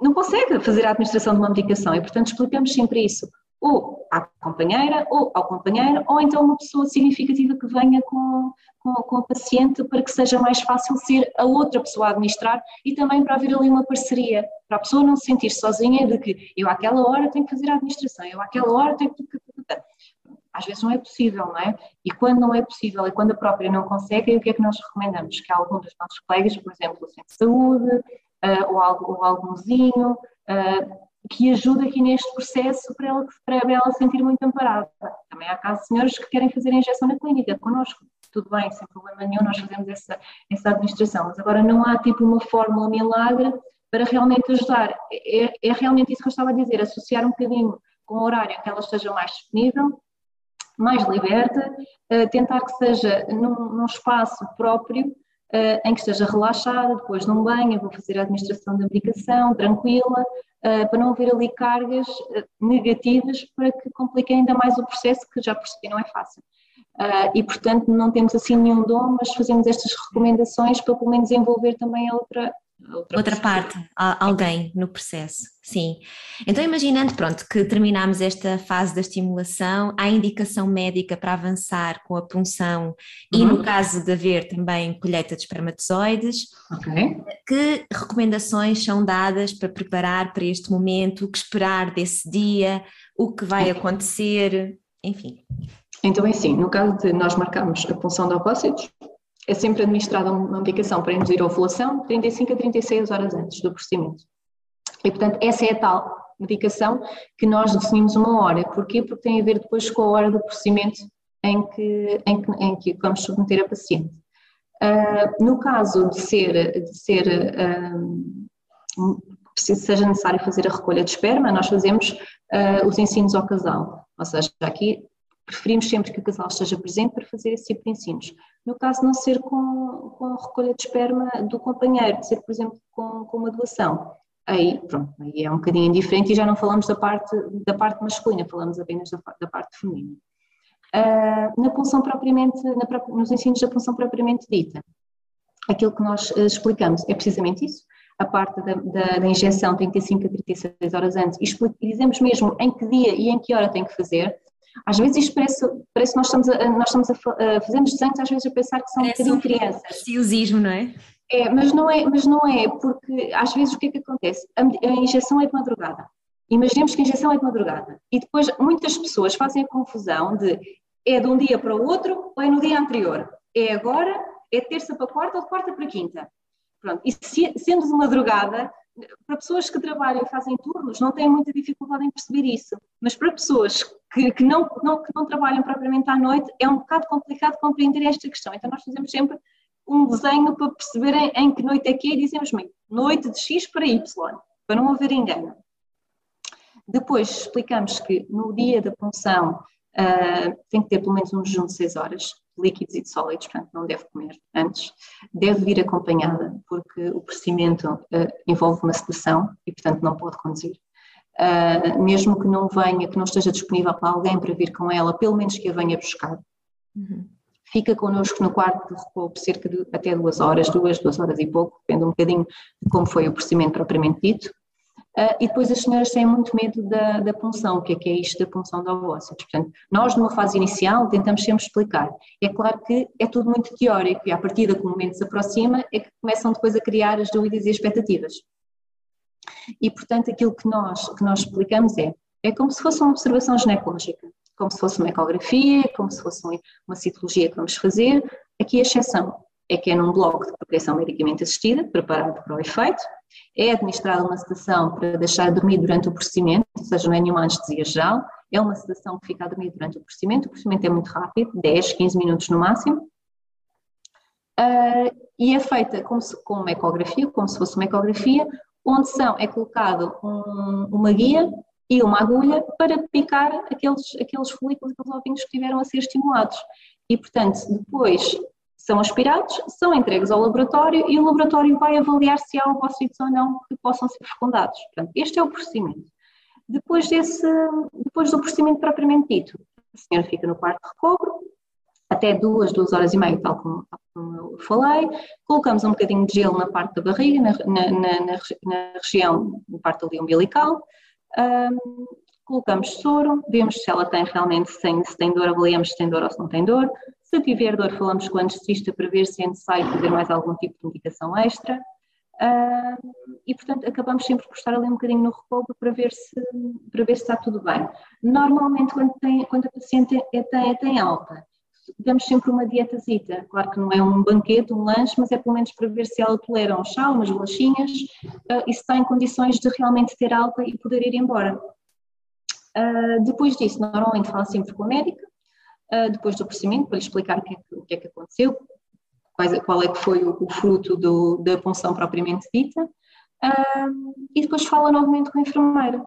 não consegue fazer a administração de uma medicação e, portanto, explicamos sempre isso. Ou à companheira, ou ao companheiro, ou então uma pessoa significativa que venha com, com, com paciente para que seja mais fácil ser a outra pessoa a administrar e também para haver ali uma parceria, para a pessoa não se sentir sozinha de que eu àquela hora tenho que fazer a administração, eu àquela hora tenho que às vezes não é possível, não é? E quando não é possível e quando a própria não consegue, o que é que nós recomendamos? Que algum dos nossos colegas, por exemplo, o Centro de Saúde uh, ou, algo, ou algumzinho, uh, que ajude aqui neste processo para ela, para ela se sentir muito amparada. Também há casos de senhores que querem fazer a injeção na clínica connosco. Tudo bem, sem problema nenhum, nós fazemos essa, essa administração, mas agora não há tipo uma fórmula milagre para realmente ajudar. É, é realmente isso que eu estava a dizer, associar um bocadinho com o horário que ela esteja mais disponível mais liberta, tentar que seja num, num espaço próprio, em que esteja relaxada, depois num banho, vou fazer a administração da medicação, tranquila, para não haver ali cargas negativas para que compliquem ainda mais o processo, que já si não é fácil. E, portanto, não temos assim nenhum dom, mas fazemos estas recomendações para pelo menos envolver também a outra,
outra, outra parte, alguém no processo, sim. Então, imaginando, pronto, que terminamos esta fase da estimulação, há indicação médica para avançar com a punção uhum. e no caso de haver também colheita de espermatozoides, okay. que recomendações são dadas para preparar para este momento, o que esperar desse dia, o que vai acontecer, enfim.
Então é assim, no caso de nós marcarmos a punção de ovócitos, é sempre administrada uma medicação para induzir a ovulação 35 a 36 horas antes do procedimento. E, portanto, essa é a tal medicação que nós definimos uma hora. Porquê? Porque tem a ver depois com a hora do procedimento em que, em que, em que vamos submeter a paciente. Uh, no caso de ser, de ser uh, seja necessário fazer a recolha de esperma, nós fazemos uh, os ensinos ao casal. Ou seja, aqui preferimos sempre que o casal esteja presente para fazer esse tipo de ensinos. No caso não ser com, com recolha de esperma do companheiro, ser, por exemplo, com, com uma doação, aí, pronto, aí é um bocadinho diferente e já não falamos da parte, da parte masculina, falamos apenas da, da parte feminina. Uh, na punção propriamente, na, nos ensinos da punção propriamente dita, aquilo que nós uh, explicamos é precisamente isso, a parte da, da, da injeção tem que ter 5 a 36 horas antes e dizemos mesmo em que dia e em que hora tem que fazer, às vezes isto parece, parece que nós estamos a, nós estamos a, a fazemos desenhos às vezes a pensar que são
um
bocadinho crianças.
Preciosismo, não é?
É, mas não é, mas não é, porque às vezes o que é que acontece? A, a injeção é de madrugada. Imaginemos que a injeção é de madrugada. E depois muitas pessoas fazem a confusão de é de um dia para o outro ou é no dia anterior. É agora, é terça para quarta ou de quarta para quinta. Pronto. E se, sendo de madrugada, para pessoas que trabalham e fazem turnos, não têm muita dificuldade em perceber isso. Mas para pessoas que, que, não, não, que não trabalham propriamente à noite, é um bocado complicado compreender esta questão. Então, nós fazemos sempre um desenho para perceberem em que noite é que é e dizemos noite de X para Y, para não haver engano. Depois explicamos que no dia da punção uh, tem que ter pelo menos um jejum de 6 horas, líquidos e de sólidos, portanto não deve comer antes. Deve vir acompanhada, porque o procedimento uh, envolve uma sedação e, portanto, não pode conduzir. Uh, mesmo que não venha, que não esteja disponível para alguém para vir com ela, pelo menos que a venha buscar. Uhum. Fica connosco no quarto de repouso cerca de até duas horas, duas, duas horas e pouco, depende um bocadinho de como foi o procedimento propriamente dito. Uh, e depois as senhoras têm muito medo da, da punção, o que é que é isto da punção de ovócitos. Portanto, nós numa fase inicial tentamos sempre explicar. É claro que é tudo muito teórico e à partida que o momento se aproxima é que começam depois a criar as dúvidas e expectativas. E portanto aquilo que nós, que nós explicamos é, é como se fosse uma observação ginecológica, como se fosse uma ecografia, como se fosse uma citologia que vamos fazer. Aqui a exceção é que é num bloco de proteção medicamente assistida, preparado para o efeito, é administrada uma sedação para deixar dormir durante o procedimento, ou seja, não é nenhuma anestesia geral, é uma sedação que fica a dormir durante o procedimento, o procedimento é muito rápido, 10, 15 minutos no máximo, uh, e é feita como se, com uma ecografia, como se fosse uma ecografia, onde são, é colocado um, uma guia e uma agulha para picar aqueles, aqueles folículos, aqueles ovinhos que estiveram a ser estimulados. E, portanto, depois são aspirados, são entregues ao laboratório e o laboratório vai avaliar se há ovócitos ou não que possam ser fecundados. Portanto, este é o procedimento. Depois, desse, depois do procedimento propriamente dito, a senhora fica no quarto de recobro, até duas, duas horas e meia, tal como, tal como eu falei. Colocamos um bocadinho de gelo na parte da barriga, na, na, na, na região, na parte ali umbilical. Um, colocamos soro, vemos se ela tem realmente, se tem, se tem dor, avaliamos se tem dor ou se não tem dor. Se tiver dor, falamos com o anestesista para ver se é necessário fazer mais algum tipo de indicação extra. Uh, e, portanto, acabamos sempre por estar ali um bocadinho no recobro para ver se, para ver se está tudo bem. Normalmente, quando, tem, quando a paciente é, tem, tem alta, damos sempre uma dietazita. Claro que não é um banquete, um lanche, mas é pelo menos para ver se ela tolera um chá, umas bolachinhas uh, e se está em condições de realmente ter alta e poder ir embora. Uh, depois disso, normalmente fala sempre com a médica, uh, depois do procedimento, para lhe explicar o que é que, que, é que aconteceu, quais, qual é que foi o, o fruto do, da punção propriamente dita, uh, e depois fala novamente com a enfermeira,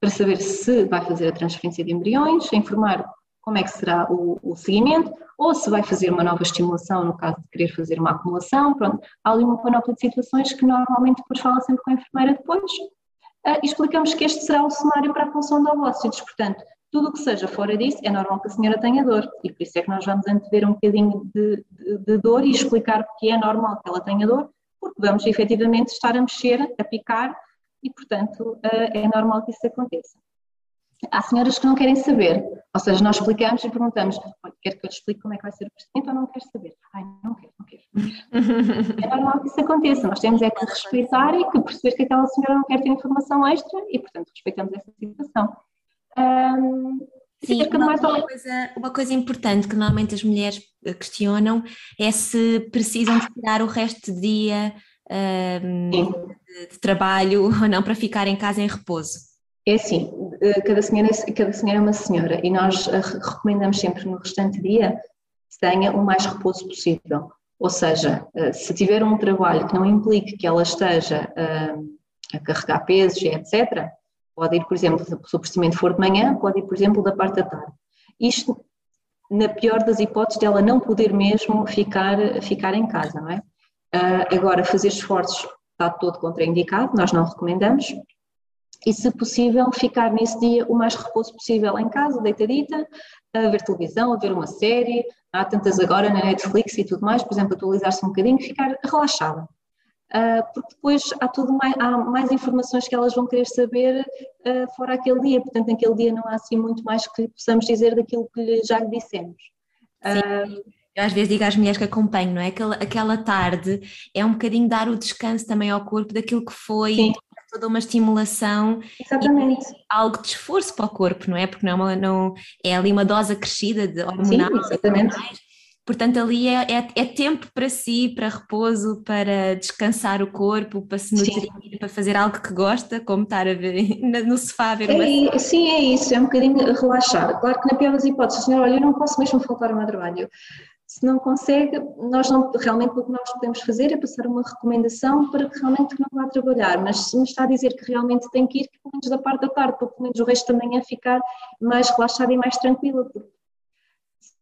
para saber se vai fazer a transferência de embriões, informar como é que será o, o, seguimento, ou se vai fazer uma nova estimulação, no caso de querer fazer uma acumulação, pronto, há ali uma panóplia de situações que normalmente depois fala sempre com a enfermeira depois, uh, explicamos que este será o cenário para a função de ovócitos, portanto, Tudo o que seja fora disso, é normal que a senhora tenha dor e por isso é que nós vamos antever um bocadinho de, de, de dor e explicar que é normal que ela tenha dor, porque vamos efetivamente estar a mexer, a picar e, portanto, eh, é normal que isso aconteça. Há senhoras que não querem saber, ou seja, nós explicamos e perguntamos: quer que eu te explique como é que vai ser o procedimento ou não quer saber? Ai, não quero, não quero. é normal que isso aconteça, nós temos é que respeitar e que perceber que aquela senhora não quer ter informação extra e, portanto, respeitamos essa situação. Um,
Sim, uma, uma, coisa, uma coisa importante que normalmente as mulheres questionam é se precisam de tirar o resto do dia um, de, de trabalho ou não para ficar em casa em repouso.
É assim, eh, cada senhora, é, cada senhora é uma senhora e nós eh, recomendamos sempre no restante dia que tenha o mais repouso possível. Ou seja, eh, se tiver um trabalho que não implique que ela esteja a carregar pesos etc., pode ir, por exemplo, se o procedimento for de manhã, pode ir, por exemplo, da parte da tarde. Isto, na pior das hipóteses, dela não poder mesmo ficar, ficar em casa, não é? Agora, fazer esforços está todo contraindicado, nós não recomendamos, e, se possível, ficar nesse dia o mais repouso possível em casa, deitadita, a ver televisão, a ver uma série, há tantas agora na Netflix e tudo mais, por exemplo, atualizar-se um bocadinho, ficar relaxada. Uh, porque depois há, tudo mais, há mais informações que elas vão querer saber uh, fora aquele dia, portanto, naquele dia não há assim muito mais que possamos dizer daquilo que já lhe dissemos.
Uh, eu às vezes digo às mulheres que acompanho, não é? Aquela, aquela tarde é um bocadinho dar o descanso também ao corpo daquilo que foi Sim toda uma estimulação
Exatamente.
algo de esforço para o corpo, não é? Porque não é, uma, não, é ali uma dose acrescida de hormonal.
Sim, exatamente.
Portanto, ali é, é, é, tempo para si, para repouso, para descansar o corpo, para se nutrir, sim. para fazer algo que gosta, como estar a ver no sofá a ver
uma... É, sim, é isso, é um bocadinho relaxar. Claro que na pior das hipóteses, senhor, olha, eu não posso mesmo faltar ao meu trabalho. Se não consegue, nós não, realmente o que nós podemos fazer é passar uma recomendação para que realmente não vá trabalhar, mas se me está a dizer que realmente tem que ir, pelo menos da parte da tarde, para pelo menos o resto da manhã ficar mais relaxada e mais tranquila, porque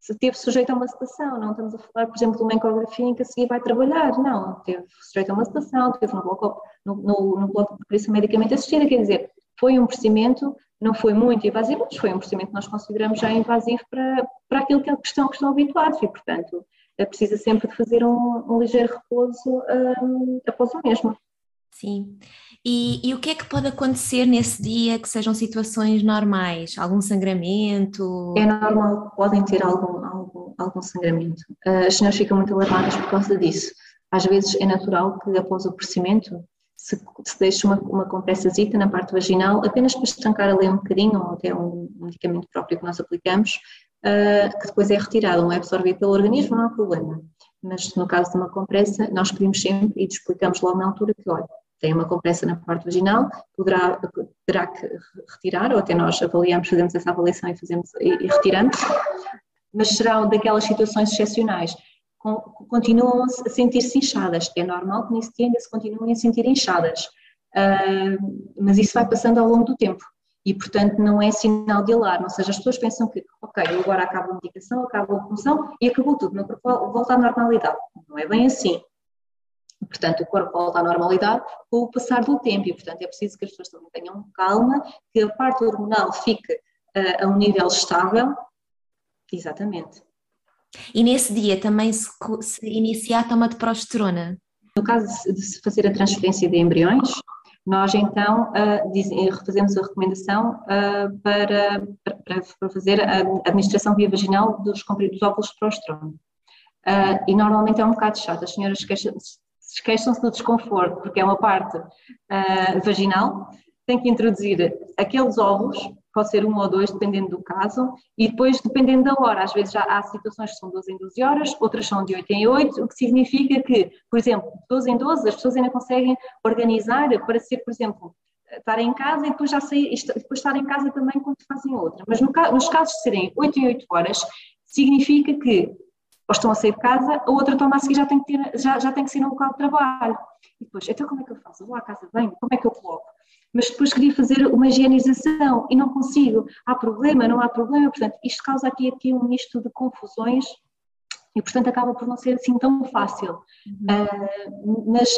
se esteve sujeito a uma sedação, não estamos a falar, por exemplo, de uma ecografia em que a seguir vai trabalhar, não, esteve sujeito a uma sedação, esteve no bloco, no, no, no bloco de prescrição medicamente assistida, quer dizer, foi um procedimento não foi muito invasivo, mas foi um procedimento que nós consideramos já invasivo para, para aquilo que, é estão, que estão habituados e, portanto, é precisa sempre de fazer um, um ligeiro repouso um, após o mesmo.
Sim. E, e, o que é que pode acontecer nesse dia que sejam situações normais? Algum sangramento?
É normal, podem ter algum, algum, algum sangramento. As senhoras ficam muito alarmadas por causa disso. Às vezes é natural que após o procedimento se, se deixa uma, uma compressazita na parte vaginal, apenas para estancar ali um bocadinho, ou até um medicamento próprio que nós aplicamos, uh, que depois é retirado, não é absorvido pelo organismo, não há problema. Mas no caso de uma compressa, nós pedimos sempre e explicamos logo na altura que, olha, tem uma compressa na parte vaginal, poderá, terá que retirar, ou até nós avaliamos, fazemos essa avaliação e, fazemos, e, e retiramos, mas serão daquelas situações excepcionais continuam a sentir-se inchadas. É normal que nesse dia ainda se continuem a sentir inchadas, uh, mas isso vai passando ao longo do tempo e, portanto, não é sinal de alarme. Ou seja, as pessoas pensam que, ok, agora acaba a medicação, acaba a função e acabou tudo, meu corpo volta à normalidade. Não é bem assim. Portanto, o corpo volta à normalidade com o passar do tempo e, portanto, é preciso que as pessoas também tenham calma, que a parte hormonal fique uh, a um nível estável. Exatamente.
E nesse dia também se, se inicia a toma de progesterona?
No caso de se fazer a transferência de embriões, nós então uh, fazemos a recomendação uh, para, para, para, fazer a administração via vaginal dos, dos óvulos de progesterona. Uh, e normalmente é um bocado chato, as senhoras queixam-se do desconforto, porque é uma parte vaginal, tem que introduzir aqueles óvulos pode ser um ou dois, dependendo do caso, e depois dependendo da hora. Às vezes já há situações que são 12 em 12 horas, outras são de 8 em 8, o que significa que, por exemplo, 12 em 12, as pessoas ainda conseguem organizar para ser, por exemplo, estar em casa e depois já sair, depois estar em casa também quando fazem outra. Mas no, nos casos de serem 8 em 8 horas, significa que ou estão a sair de casa, a outra toma a seguir já tem que, ter, já, já tem que ser no local de trabalho. E depois, então como é que eu faço? vou à casa bem, como é que eu coloco? mas depois queria fazer uma higienização e não consigo. Há problema, não há problema, portanto, isto causa aqui, aqui um misto de confusões e, portanto, acaba por não ser assim tão fácil. Uhum. Uh, mas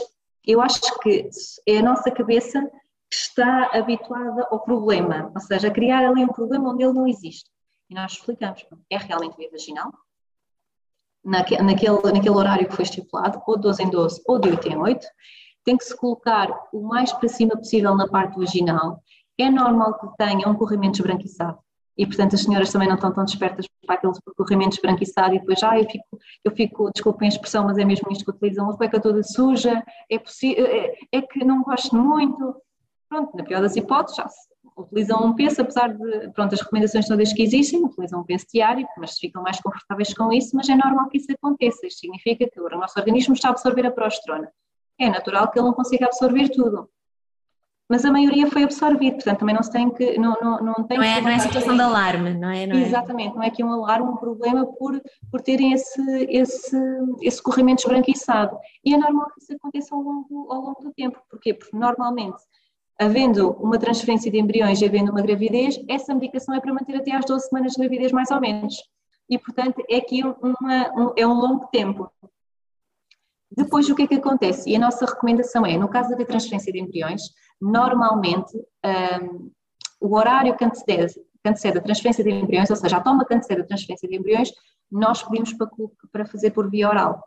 eu acho que é a nossa cabeça que está habituada ao problema, ou seja, a criar ali um problema onde ele não existe. E nós explicamos, é realmente via vaginal, naquele, naquele horário que foi estipulado, ou 12 em 12 ou de 8 em 8, tem que se colocar o mais para cima possível na parte vaginal. É normal que tenha um corrimento esbranquiçado. E, portanto, as senhoras também não estão tão despertas para aquele corrimento esbranquiçado e depois, ah, eu fico, eu fico, desculpem a expressão, mas é mesmo isto que utilizam, a cueca toda suja, é, é, é que não gosto muito. Pronto, na pior das hipóteses, já se utilizam um penso, apesar de, pronto, as recomendações todas que existem, utilizam um penso diário, mas ficam mais confortáveis com isso, mas é normal que isso aconteça. Isto significa que o nosso organismo está a absorver a progesterona. É natural que ele não consiga absorver tudo. Mas a maioria foi absorvido, portanto também não se tem que. Não, não, não, tem
não, é, não é situação de alarme, não é? Não
é? Exatamente, não é que um alarme, um problema por, por terem esse, esse, esse corrimento esbranquiçado. E é normal que isso aconteça ao longo, ao longo do tempo. Porquê? Porque normalmente havendo uma transferência de embriões e havendo uma gravidez, essa medicação é para manter até às 12 semanas de gravidez, mais ou menos. E, portanto, é aqui uma, um, é um longo tempo. Depois, o que é que acontece? E a nossa recomendação é, no caso da transferência de embriões, normalmente um, o horário que antecede, que antecede a transferência de embriões, ou seja, a toma que antecede a transferência de embriões, nós pedimos para, para fazer por via oral.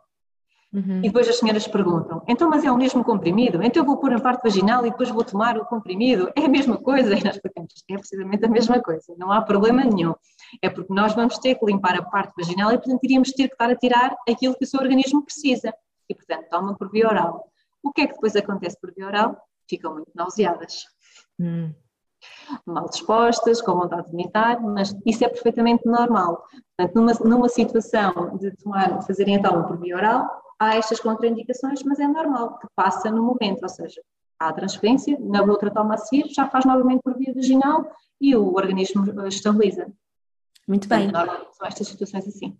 Uhum. E depois as senhoras perguntam: então, mas é o mesmo comprimido? Então eu vou pôr na parte vaginal e depois vou tomar o comprimido? É a mesma coisa? E nós explicamos: é precisamente a mesma coisa, não há problema nenhum. É porque nós vamos ter que limpar a parte vaginal e, portanto, iríamos ter que estar a tirar aquilo que o seu organismo precisa. E, portanto, toma por via oral. O que é que depois acontece por via oral? Ficam muito nauseadas. Hum mal dispostas, com vontade de vomitar, mas isso é perfeitamente normal. Portanto, numa, numa situação de tomar, fazerem então por via oral, há estas contraindicações, mas é normal, que passa no momento, ou seja, há a transferência, na outra toma a seguir, já faz novamente por via vaginal e o organismo estabiliza.
Muito bem.
É normal, são estas situações assim.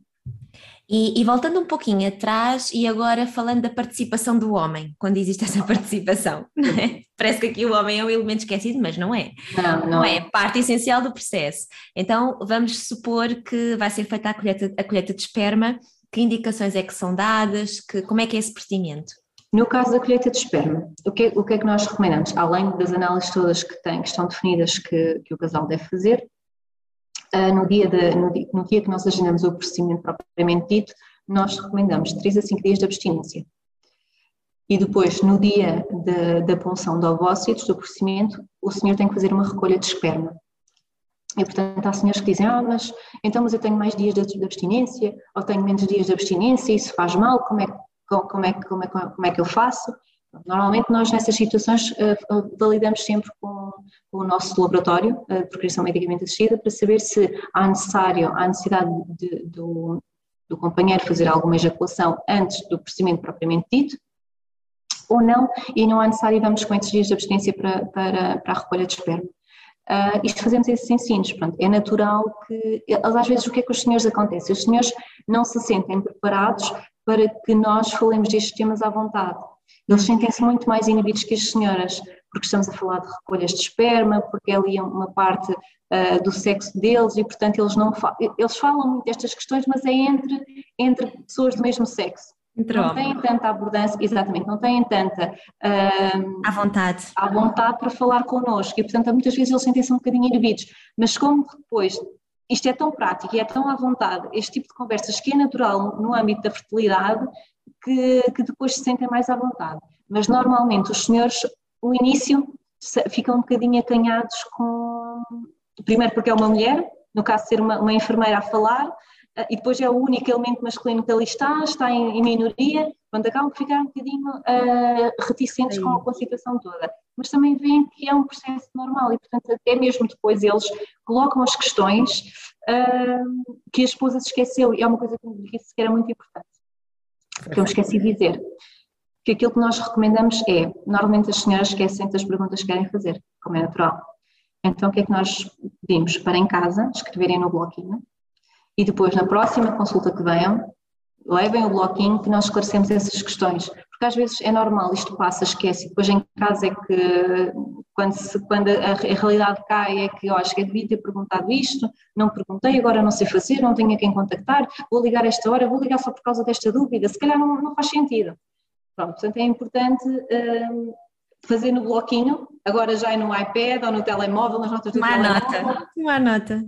E, e, voltando um pouquinho atrás, e agora falando da participação do homem, quando existe essa participação, é? parece que aqui o homem é um elemento esquecido, mas não é.
Não, não, não é.
é parte essencial do processo. Então, vamos supor que vai ser feita a colheita, a colheita de esperma que indicações é que são dadas? Que, como é que é esse procedimento?
No caso da colheita de esperma, o que, o que é que nós recomendamos? Além das análises todas que, têm, que estão definidas que, que o casal deve fazer, uh, no, dia de, no, dia, no, dia que nós agendamos o procedimento propriamente dito, nós recomendamos 3 a 5 dias de abstinência. E depois, no dia da punção de ovócitos, do procedimento, o senhor tem que fazer uma recolha de esperma. E, portanto, há senhores que dizem, ah, mas então, mas eu tenho mais dias de, abstinência, ou tenho menos dias de abstinência, isso faz mal, como é, como é, como é, como é que eu faço? Normalmente nós nessas situações uh, validamos sempre com, o nosso laboratório uh, de procriação medicamente assistida para saber se há necessário, há necessidade de, do, do companheiro fazer alguma ejaculação antes do procedimento propriamente dito, ou não, e não há necessário, vamos com esses dias de abstinência para, para, para a recolha de esperma. Uh, isto fazemos esses ensinos, pronto, é natural que, às vezes o que é que os senhores acontece? Os senhores não se sentem preparados para que nós falemos destes temas à vontade. Eles sentem-se muito mais inibidos que as senhoras, porque estamos a falar de recolhas de esperma, porque é ali uma parte uh, do sexo deles e, portanto, eles não fa eles falam muito destas questões, mas é entre, entre pessoas do mesmo sexo. Não têm tanta abordância, exatamente, não têm tanta
uh, à vontade.
à vontade para falar connosco e, portanto, muitas vezes eles sentem-se um bocadinho inibidos, mas como depois isto é tão prático e é tão à vontade, este tipo de conversas que é natural no âmbito da fertilidade, que, que depois se sentem mais à vontade. Mas normalmente os senhores, no início, ficam um bocadinho acanhados com. Primeiro porque é uma mulher, no caso de ser uma, uma enfermeira a falar, e depois é o único elemento masculino que ali está, está em, em minoria, quando acabam por ficar um bocadinho uh, reticentes com, com, a situação toda. Mas também veem que é um processo normal e, portanto, até mesmo depois eles colocam as questões uh, que a esposa se esqueceu, e é uma coisa que me disse que era muito importante, que eu me esqueci de dizer. Que aquilo que nós recomendamos é, normalmente as senhoras esquecem das perguntas que querem fazer, como é natural. Então, o que é que nós pedimos? Para em casa escreverem no bloquinho e depois na próxima consulta que venham, levem o bloquinho que nós esclarecemos essas questões, porque às vezes é normal, isto passa, esquece, depois em casa é que quando, se, quando a, a, realidade cai é que eu acho que devia ter perguntado isto, não perguntei, agora não sei fazer, não tenho a quem contactar, vou ligar esta hora, vou ligar só por causa desta dúvida, se calhar não, não faz sentido. Pronto, portanto é importante hum, fazer no bloquinho, agora já é no iPad ou no telemóvel, nas notas do
Uma
telemóvel.
nota. Uma nota.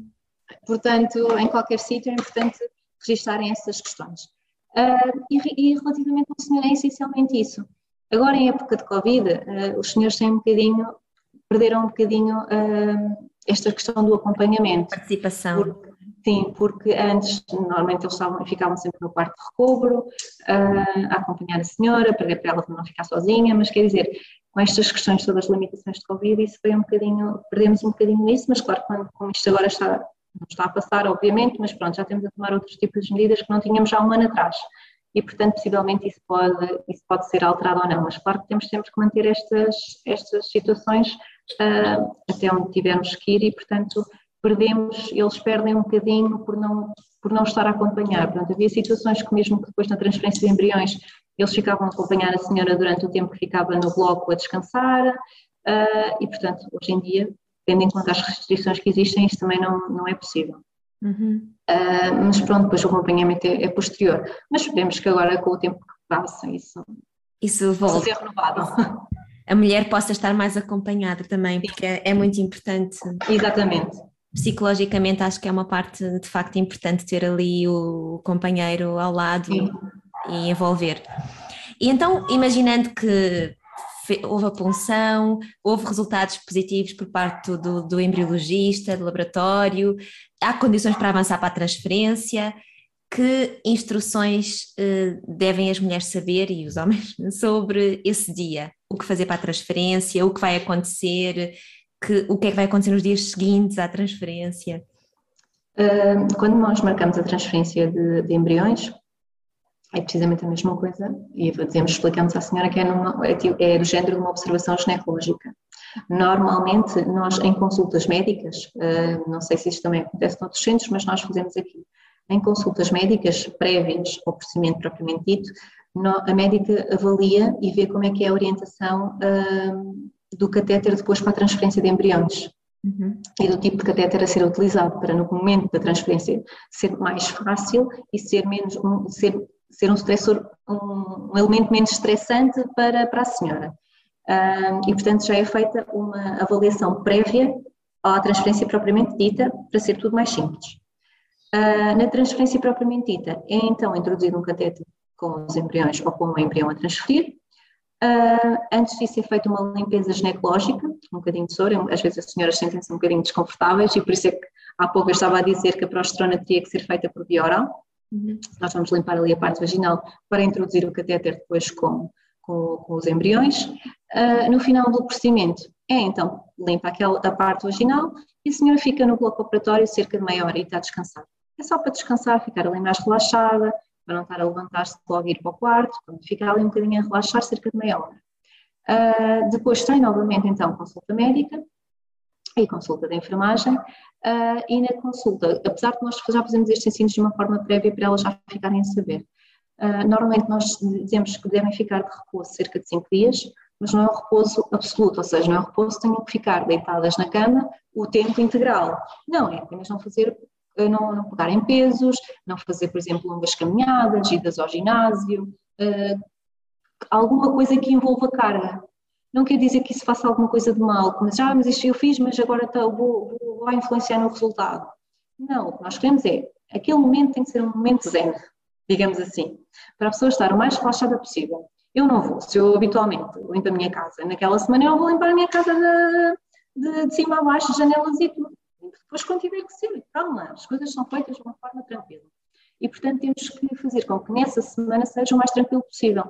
Portanto, em qualquer sítio é importante registarem essas questões. Uh, e, e, relativamente ao senhor é essencialmente isso. Agora, em época de Covid, uh, os senhores têm um bocadinho, perderam um bocadinho uh, esta questão do acompanhamento.
Participação.
Porque, sim, porque antes, normalmente eles estavam, ficavam sempre no quarto de recobro, a acompanhar a senhora, para, para ela não ficar sozinha, mas quer dizer, com estas questões todas as limitações de Covid, isso foi um bocadinho, perdemos um bocadinho isso, mas claro, quando, como isto agora está, não está a passar, obviamente, mas pronto, já temos a tomar outros tipos de medidas que não tínhamos já um ano atrás. E, portanto, possivelmente isso pode, isso pode ser alterado ou não, mas claro que temos sempre que manter estas, estas situações uh, até onde tivermos que ir e, portanto, perdemos, eles perdem um bocadinho por não, por não estar a acompanhar. Portanto, havia situações que mesmo que depois na transferência de embriões eles ficavam a acompanhar a senhora durante o tempo que ficava no bloco a descansar uh, e, portanto, hoje em dia, tendo em conta as restrições que existem, isso também não, não é possível. Uhum. Uh, mas pronto, depois o acompanhamento é, é, posterior. Mas esperemos que agora, com o tempo que passa, isso,
isso volta.
ser renovado.
A mulher possa estar mais acompanhada também, Sim. porque é, é muito importante.
Exatamente
psicologicamente acho que é uma parte de facto importante ter ali o companheiro ao lado Sim e envolver. E então, imaginando que houve a punção, houve resultados positivos por parte do, do embriologista, do laboratório, há condições para avançar para a transferência, que instruções eh, devem as mulheres saber e os homens sobre esse dia? O que fazer para a transferência, o que vai acontecer, que, o que é que vai acontecer nos dias seguintes à transferência?
quando nós marcamos a transferência de, de embriões, é precisamente a mesma coisa e dizemos, explicamos à senhora que é, numa, é, é do género de uma observação ginecológica. Normalmente, nós em consultas médicas, eh, não sei se isto também acontece noutros centros, mas nós fazemos aqui, em consultas médicas prévias ao procedimento propriamente dito, a médica avalia e vê como é que é a orientação eh, do catéter depois para a transferência de embriões. Uhum. E do tipo de catéter a ser utilizado para no momento da transferência ser mais fácil e ser menos ser ser um estressor, um, um elemento menos estressante para, para a senhora. Um, e, portanto, já é feita uma avaliação prévia à transferência propriamente dita, para ser tudo mais simples. Uh, na transferência propriamente dita, é então introduzido um cateter com os embriões ou com o embrião a transferir. Uh, antes disso é feita uma limpeza ginecológica, um bocadinho de soro, às vezes as senhoras sentem-se um bocadinho desconfortáveis e por isso é que há pouco eu estava a dizer que a progesterona teria que ser feita por via oral. Uhum. Nós vamos limpar ali a parte vaginal para introduzir o catéter depois com, com, com os embriões. Uh, no final do procedimento, é então limpa aquela, a parte vaginal e a senhora fica no bloco operatório cerca de meia hora e está a descansar. É só para descansar, ficar ali mais relaxada, para não estar a levantar-se logo ir para o quarto, ficar ali um bocadinho a relaxar, cerca de meia hora. Uh, depois tem novamente então consulta médica, e consulta de enfermagem, uh, e na consulta, apesar de nós já fazermos estes ensinos de uma forma prévia para elas já ficarem a saber, uh, normalmente nós dizemos que devem ficar de repouso cerca de 5 dias, mas não é um repouso absoluto, ou seja, não é um repouso que tenham que ficar deitadas na cama o tempo integral. Não, é apenas não fazer, ah, não, não pegarem pesos, não fazer, por exemplo, longas caminhadas, idas ao ginásio, uh, alguma coisa que envolva carga. Não quer dizer que isso faça alguma coisa de mal, mas já, ah, mas isto eu fiz, mas agora tá, vou, vou, influenciar no resultado. Não, o que nós queremos é, aquele momento tem que ser um momento zen, digamos assim, para a pessoa estar o mais relaxada possível. Eu não vou, se eu habitualmente limpo a minha casa, naquela semana eu vou limpar a minha casa de, de, de cima a baixo, janelas e tudo. Depois, quando tiver que ser, calma, as coisas são feitas de uma forma tranquila. E, portanto, temos que fazer com que nessa semana seja o mais tranquilo possível.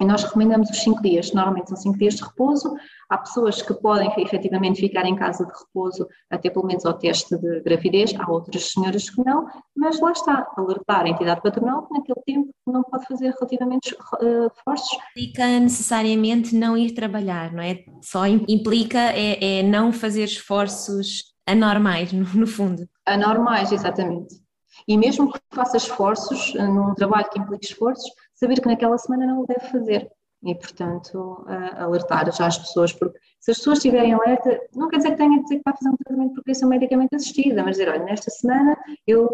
E nós recomendamos os 5 dias, normalmente são 5 dias de repouso. Há pessoas que podem efetivamente ficar em casa de repouso até pelo menos ao teste de gravidez, há outras senhoras que não, mas lá está, alertar a entidade patronal que naquele tempo não pode fazer relativamente uh, fortes.
Implica necessariamente não ir trabalhar, não é? Só implica é, é não fazer esforços anormais, no, no fundo.
Anormais, exatamente. E mesmo que faça esforços, eh, num trabalho que implique esforços, saber que naquela semana não o deve fazer. E, portanto, alertar já as pessoas, porque se as pessoas estiverem alerta, não quer dizer que tenha de dizer que vai fazer um tratamento por progressão medicamente assistida, mas dizer, olha, nesta semana eu,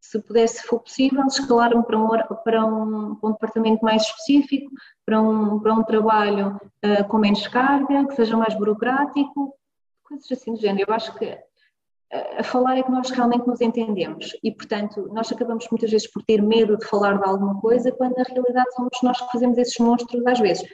se puder, se for possível, escalar-me para, um, para, um, para um departamento mais específico, para um, para um trabalho uh, com menos carga, que seja mais burocrático, coisas assim do género. Eu acho que a falar é que nós realmente nos entendemos e, portanto, nós acabamos muitas vezes por ter medo de falar de alguma coisa quando na realidade somos nós que fazemos esses monstros às vezes.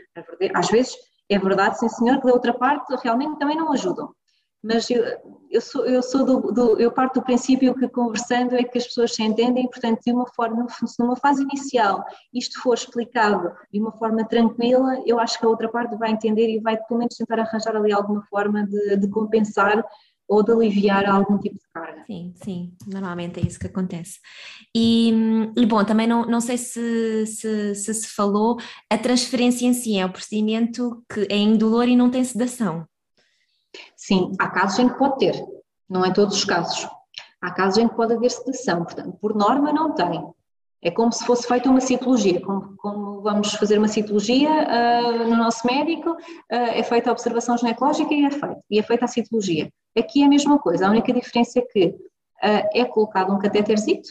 Às vezes é verdade, sim senhor, que da outra parte realmente também não ajudam. Mas eu, eu sou, eu sou do, do, eu parto do princípio que conversando é que as pessoas se entendem, portanto, de uma forma, numa fase inicial isto for explicado de uma forma tranquila, eu acho que a outra parte vai entender e vai pelo menos tentar arranjar ali alguma forma de, de compensar ou de aliviar algum tipo de carga.
Sim, sim, normalmente é isso que acontece. E, e bom, também não, não sei se se, se se falou, a transferência em si é um procedimento que é indolor e não tem sedação.
Sim, há casos em que pode ter, não é todos os casos. Há casos em que pode haver sedação, portanto, por norma não tem. É como se fosse feita uma citologia, como, como vamos fazer uma citologia uh, no nosso médico, uh, é feita a observação ginecológica e é feita, e é feita a citologia. Aqui é a mesma coisa, a única diferença é que uh, é colocado um catéterzito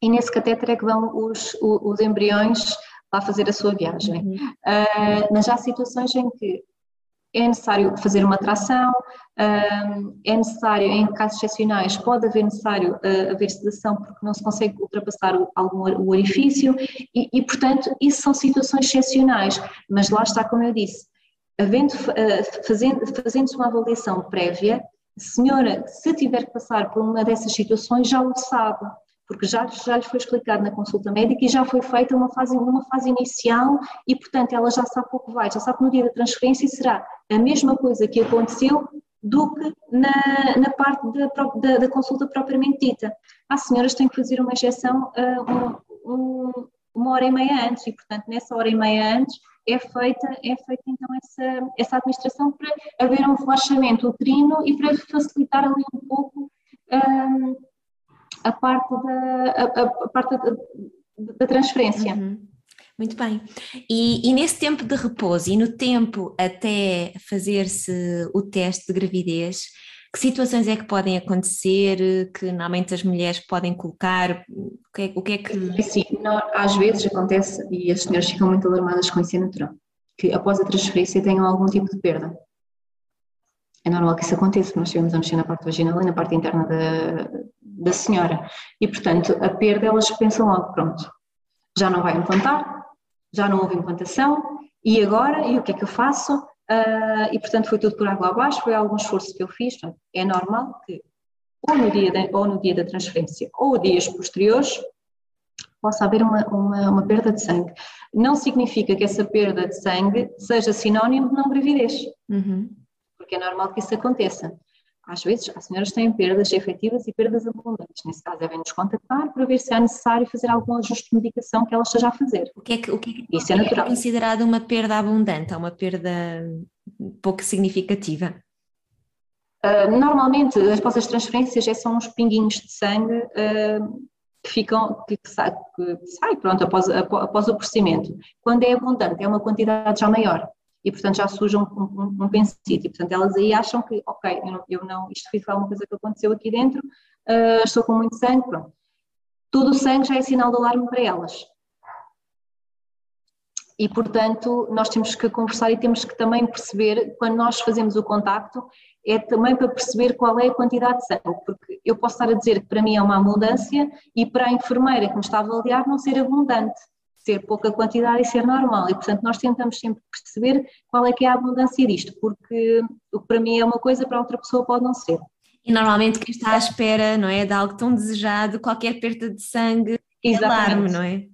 e nesse catéter é que vão os, os, os embriões lá fazer a sua viagem. Uhum. já há situações em que é necessário fazer uma tração, é necessário, em casos excepcionais, pode haver necessário ah, haver sedação porque não se consegue ultrapassar algum orifício e, e, portanto, isso são situações excepcionais, mas lá está, como eu disse, havendo, ah, fazendo, fazendo-se uma avaliação prévia, senhora, se tiver que passar por uma dessas situações, já o sabe porque já, já lhe foi explicado na consulta médica e já foi feita uma fase, uma fase inicial e, portanto, ela já sabe o que vai, já sabe que no dia da transferência será a mesma coisa que aconteceu do que na, na parte da, da, da, consulta propriamente dita. Há senhoras têm que fazer uma injeção uh, um, um, uma hora e meia antes e, portanto, nessa hora e meia antes é feita, é feita então essa, essa administração para haver um relaxamento uterino e para facilitar ali um pouco um, a parte da, a, a parte da, da transferência.
Uhum. Muito bem. E, e, nesse tempo de repouso e no tempo até fazer-se o teste de gravidez, que situações é que podem acontecer, que normalmente as mulheres podem colocar? O que é, o que, é que...
Sim, não, às vezes acontece, e as senhoras ficam muito alarmadas com isso é natural, que após a transferência tenham algum tipo de perda. É normal que isso aconteça, nós estivemos a mexer na parte vaginal e na parte interna da, da senhora. E, portanto, a perda, elas pensam logo, pronto, já não vai implantar, já não houve implantação, e agora, e o que é que eu faço? Uh, e, portanto, foi tudo por água abaixo, foi algum esforço que eu fiz, portanto, é normal que ou no dia, de, ou no dia da transferência ou dias posteriores possa haver uma, uma, uma, perda de sangue. Não significa que essa perda de sangue seja sinónimo de não gravidez, uhum. porque é normal que isso aconteça. Às vezes, as senhoras têm perdas efetivas e perdas abundantes. Nesse caso, devem-nos contactar para ver se é necessário fazer algum ajuste de medicação que ela esteja a fazer.
O que é, que, o que, é que Isso é, natural. é considerado uma perda abundante ou uma perda pouco significativa?
Uh, normalmente, as vossas transferências é são uns pinguinhos de sangue uh, que ficam, que, que, sai, que sai, pronto, após, após o procedimento. Quando é abundante, é uma quantidade já maior e portanto já surge um, um, um pensito e portanto elas aí acham que ok, eu não, eu não isto foi alguma coisa que aconteceu aqui dentro, uh, estou com muito sangue, pronto. Todo o sangue já é sinal de alarme para elas. E, portanto, nós temos que conversar e temos que também perceber, quando nós fazemos o contacto, é também para perceber qual é a quantidade de sangue, porque eu posso estar a dizer que para mim é uma abundância e para a enfermeira que me está a avaliar não ser abundante ser pouca quantidade e ser normal. E, portanto, nós tentamos sempre perceber qual é que é a abundância disto, porque o que para mim é uma coisa, para outra pessoa pode não ser.
E normalmente quem está à espera, não é, de algo tão desejado, qualquer perda de sangue é alarme, não é?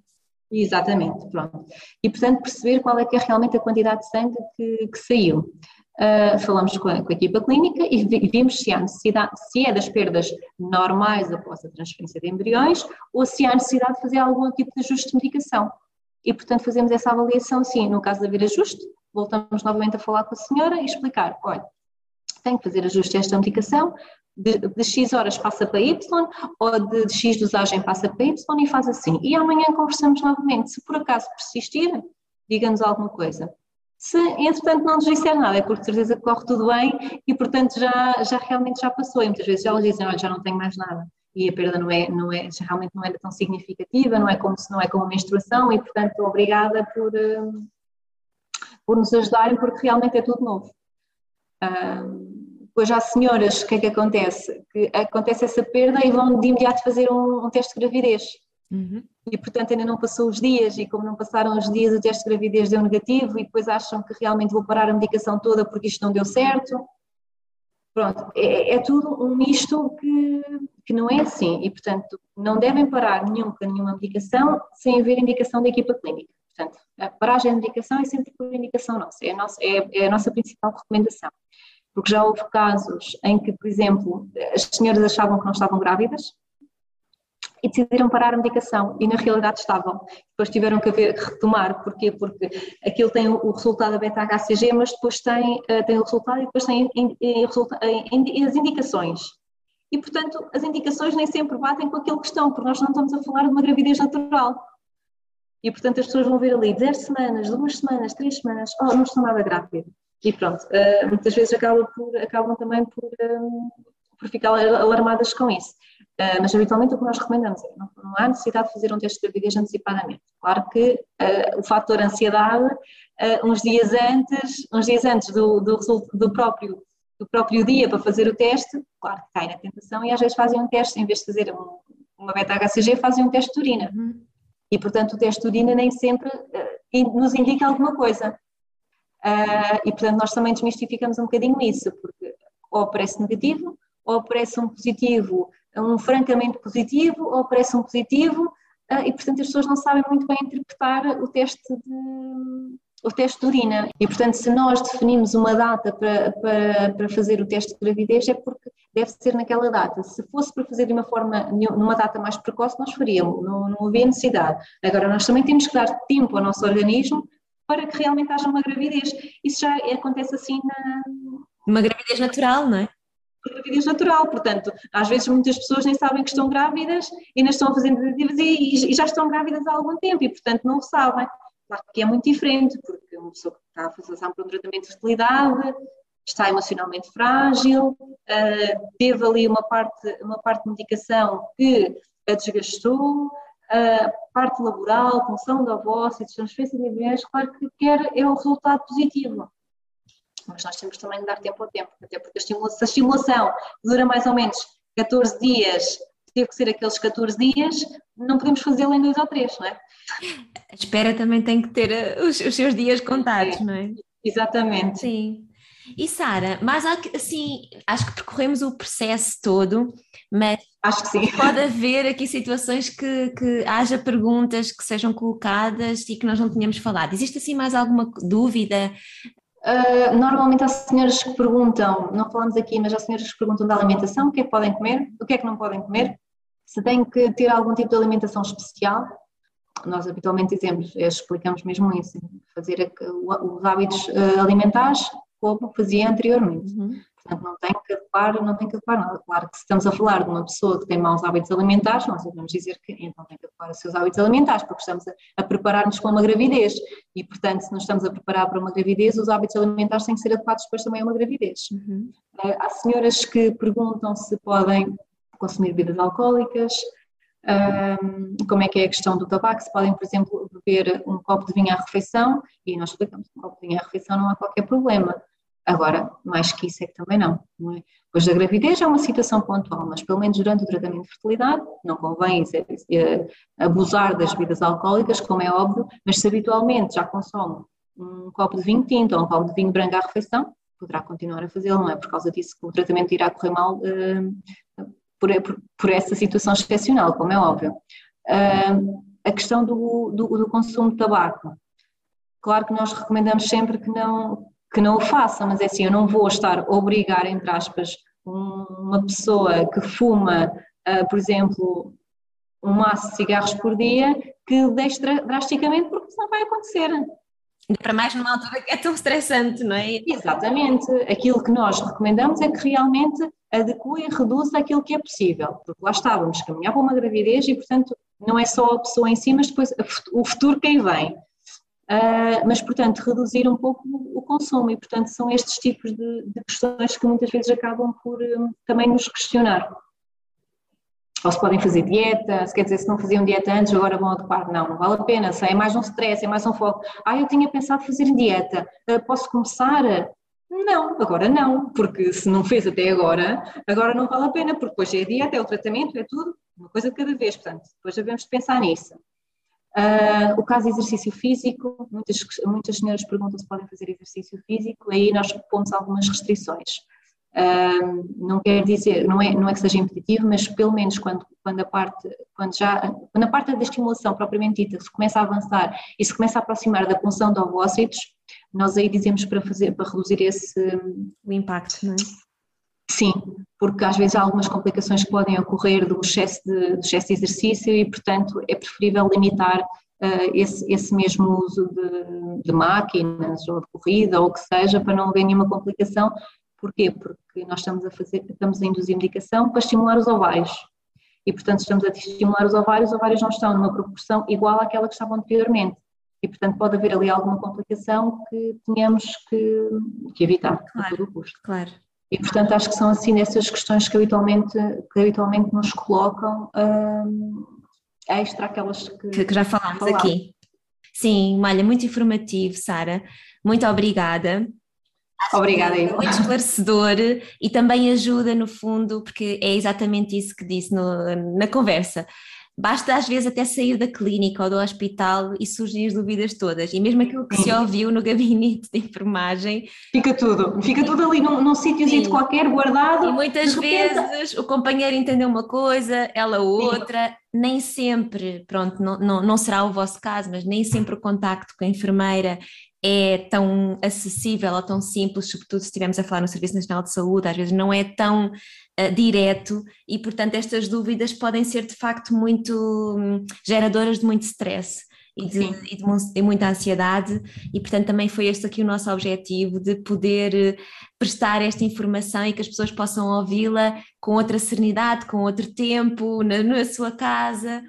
Exatamente, pronto. E, portanto, perceber qual é que é realmente a quantidade de sangue que, que saiu. Uh, falamos com a, com a, equipa clínica e vimos se há necessidade, se é das perdas normais após a transferência de embriões ou se há necessidade de fazer algum tipo de ajuste de medicação. E, portanto, fazemos essa avaliação, sim, no caso de haver ajuste, voltamos novamente a falar com a senhora e explicar, olha, tem que fazer ajuste a esta medicação, de, de, X horas passa para Y, ou de, de X dosagem passa para Y e faz assim. E amanhã conversamos novamente. Se por acaso persistir, diga-nos alguma coisa. Se, entretanto, não nos disser nada, é porque de certeza corre tudo bem e, portanto, já, já realmente já passou. E muitas vezes elas dizem, olha, já não tenho mais nada e a perda não é, não é, realmente não era tão significativa, não é como se não é como menstruação e portanto obrigada por, hum, por nos ajudarem, porque realmente é tudo novo. Depois há senhoras, o que é que acontece? Que acontece essa perda e vão de imediato fazer um, um teste de gravidez. Uhum. E portanto ainda não passou os dias, e como não passaram os dias, o teste de gravidez deu negativo, e depois acham que realmente vou parar a medicação toda porque isto não deu certo. Pronto, é, é tudo um misto que, que não é assim, e portanto não devem parar nunca nenhuma medicação sem haver indicação da equipa clínica. Portanto, a paragem de medicação é sempre por indicação nossa, é a nossa, é, é a nossa principal recomendação porque já houve casos em que, por exemplo, as senhoras achavam que não estavam grávidas e decidiram parar a medicação e na realidade estavam. Depois tiveram que haver, retomar, porquê? Porque aquilo tem o resultado da beta-HCG, mas depois tem, eh, tem o resultado e depois tem as indicações. E, portanto, as indicações nem sempre batem com aquilo que estão, porque nós não estamos a falar de uma gravidez natural. E, portanto, as pessoas vão ver ali 10 semanas, 2 semanas, 3 semanas, oh, não estou nada grávida. E pronto, uh, muitas vezes acabam, por, acabam também por, um, por ficar alarmadas com isso. Uh, mas habitualmente o que nós recomendamos é não, não, há necessidade de fazer um teste de gravidez antecipadamente. Claro que uh, o fator ansiedade, uns dias antes, uns dias antes do, do, do, próprio, do próprio dia para fazer o teste, claro que cai na tentação e às vezes fazem um teste, em vez de fazer um, uma beta-HCG, fazem um teste de urina. Uhum. E portanto o teste de urina nem sempre nos indica alguma coisa. Uh, e, portanto, nós também desmistificamos um bocadinho isso, porque ou aparece negativo, ou aparece um positivo, um francamente positivo, ou aparece um positivo, uh, e, portanto, as pessoas não sabem muito bem interpretar o teste de, o teste de urina. E, portanto, se nós definimos uma data para, para, para fazer o teste de gravidez, é porque deve ser naquela data. Se fosse para fazer de uma forma, numa data mais precoce, nós faríamos, não, não havia necessidade. Agora, nós também temos que dar tempo ao nosso organismo para que realmente haja uma gravidez. Isso já acontece assim na.
Uma gravidez natural, não é?
Uma gravidez natural, portanto, às vezes muitas pessoas nem sabem que estão grávidas e ainda estão a fazer tentativas e, e já estão grávidas há algum tempo e, portanto, não o sabem. Claro que é muito diferente, porque uma pessoa que está a fazer para um tratamento de fertilidade está emocionalmente frágil, uh, teve ali uma parte, uma parte de medicação que a desgastou, a parte laboral, função da voz e de transferência de embriões, claro que quer é o resultado positivo. Mas nós temos também de dar tempo ao tempo, até porque a estimulação, a estimulação dura mais ou menos 14 dias, teve que ser aqueles 14 dias, não podemos fazê-lo em dois ou três, não é?
A espera também tem que ter eh, os, os seus dias contados, não é?
Exatamente.
Sim. E Sara, mas assim, acho que percorremos o processo todo, mas
acho que sim.
Pode haver aqui situações que, que haja perguntas que sejam colocadas e que nós não tínhamos falado. Existe assim mais alguma dúvida?
Uh, normalmente há senhoras que perguntam, não falamos aqui, mas há senhoras que perguntam da alimentação, o que é que podem comer, o que é que não podem comer, se têm que ter algum tipo de alimentação especial. Nós habitualmente dizemos, eh, explicamos mesmo isso, fazer os hábitos ah, alimentares como fazia anteriormente. Uhum. Portanto, não tem que adequar, não tem que adequar nada. Claro que se estamos a falar de uma pessoa que tem maus hábitos alimentares, nós devemos dizer que então tem que adequar os seus hábitos alimentares, porque estamos a, a preparar-nos para uma gravidez. E, portanto, se nos estamos a preparar para uma gravidez, os hábitos alimentares têm que ser adequados depois também a uma gravidez. Uhum. Uh, há senhoras que perguntam se podem consumir bebidas alcoólicas, um, como é que é a questão do tabaco, se podem, por exemplo, beber um copo de vinho à refeição, e nós explicamos que um copo de vinho à refeição não há qualquer problema. Agora, mais que isso é que também não. não é? Pois a gravidez é uma situação pontual, mas pelo menos durante o tratamento de fertilidade não convém abusar das bebidas alcoólicas, como é óbvio, mas se habitualmente já consome um copo de vinho tinto ou um copo de vinho branco à refeição, poderá continuar a fazê-lo, não é por causa disso que o tratamento irá correr mal uh, por, por, essa situação excepcional, como é óbvio. Uh, a questão do, do, do consumo de tabaco. Claro que nós recomendamos sempre que não, que não o faça, mas é assim, eu não vou estar a obrigar, entre aspas, uma pessoa que fuma, uh, por exemplo, um maço de cigarros por dia, que deixe drasticamente, porque isso não vai acontecer.
Para mais numa altura que é tão estressante, não é?
Exatamente. Aquilo que nós recomendamos é que realmente adeque e reduza aquilo que é possível, porque lá estávamos, caminhar para uma gravidez e, portanto, não é só a pessoa em si, mas depois o futuro quem vem. Uh, mas, portanto, reduzir um pouco o consumo e, portanto, são estes tipos de, de questões que muitas vezes acabam por um, também nos questionar. ou se podem fazer dieta, se quer dizer, se não faziam dieta antes, agora vão adequar, não, não vale a pena, se é mais um stress, é mais um foco, ah, eu tinha pensado fazer dieta, ah, posso começar? Não, agora não, porque se não fez até agora, agora não vale a pena, porque depois é a dieta, é o tratamento, é tudo, uma coisa de cada vez, portanto, depois devemos pensar nisso. Uh, o caso de exercício físico, muitas, muitas senhoras perguntam se podem fazer exercício físico, aí nós pomos algumas restrições. Uh, não quer dizer, não é, não é que seja impeditivo, mas pelo menos quando, quando, a parte, quando, já, quando a parte da estimulação propriamente dita se começa a avançar e se começa a aproximar da punção de ovócitos, nós aí dizemos para, fazer, para reduzir esse...
O impacto, não é?
Sim, porque às vezes há algumas complicações que podem ocorrer do excesso de, do excesso de exercício e, portanto, é preferível limitar uh, esse, esse mesmo uso de, de, máquinas ou de corrida ou o que seja para não haver nenhuma complicação. Porquê? Porque nós estamos a, fazer, estamos a induzir medicação para estimular os ovários e, portanto, estamos a estimular os ovários, os ovários não estão numa proporção igual àquela que estavam anteriormente e, portanto, pode haver ali alguma complicação que tenhamos que, que evitar
claro,
a todo o custo.
Claro.
E, portanto, acho que são assim essas questões que habitualmente, que habitualmente nos colocam um, extra aquelas que,
que já falámos aqui. Sim, olha, muito informativo, Sara. Muito obrigada.
Obrigada,
Muito esclarecedor e também ajuda, no fundo, porque é exatamente isso que disse no, na conversa. Basta às vezes até sair da clínica ou do hospital e surgir as dúvidas todas. E mesmo aquilo que se ouviu no gabinete de enfermagem.
Fica tudo, fica tudo ali num, num sítiozinho qualquer guardado.
E muitas vezes o companheiro entendeu uma coisa, ela outra. Sim. Nem sempre, pronto, não, não, não será o vosso caso, mas nem sempre o contacto com a enfermeira é tão acessível ou tão simples, sobretudo se estivermos a falar no Serviço Nacional de Saúde, às vezes não é tão uh, direto e, portanto, estas dúvidas podem ser de facto muito um, geradoras de muito stress. E de, e de, de, muita ansiedade, e portanto também foi este aqui o nosso objetivo, de poder eh, prestar esta informação e que as pessoas possam ouvi-la com outra serenidade, com outro tempo, na, na, sua casa,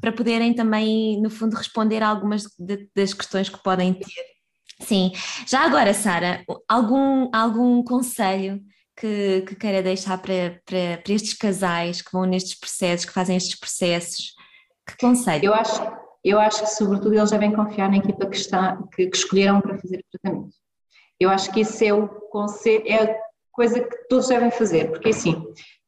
para poderem também, no fundo, responder a algumas de, das questões que podem ter. Sim, já agora, Sara, algum, algum conselho que, que queira deixar para, para, para, estes casais que vão nestes processos, que fazem estes processos? Que conselho?
Eu acho, eu acho que, sobretudo, eles devem confiar na equipa que, está, que, que escolheram para fazer o tratamento. Eu acho que isso é o conselho, é a coisa que todos devem fazer, porque assim,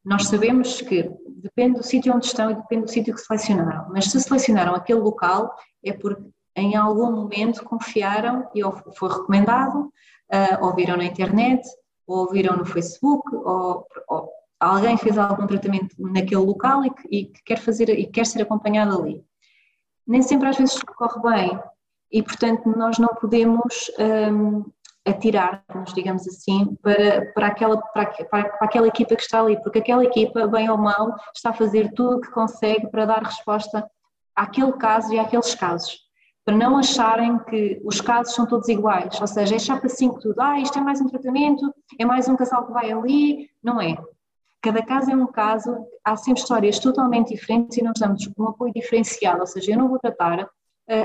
nós sabemos que depende do sítio onde estão e depende do sítio que selecionaram, mas se selecionaram aquele local é porque em algum momento confiaram e foi recomendado, uh, ouviram na internet, ou ouviram no Facebook, ou, ou alguém fez algum tratamento naquele local e que, e que, quer fazer e quer ser acompanhado ali. Nem sempre às vezes corre bem e portanto nós não podemos um, atirar-nos, digamos assim, para, para, aquela, para, para, aquela equipa que está ali, porque aquela equipa, bem ou mal, está a fazer tudo o que consegue para dar resposta àquele caso e àqueles casos para não acharem que os casos são todos iguais, ou seja, é chapa 5 tudo, ah, isto é mais um tratamento, é mais um casal que vai ali, não é. Cada caso é um caso, há sempre histórias totalmente diferentes e nós damos um apoio diferenciado, ou seja, eu não vou tratar uh,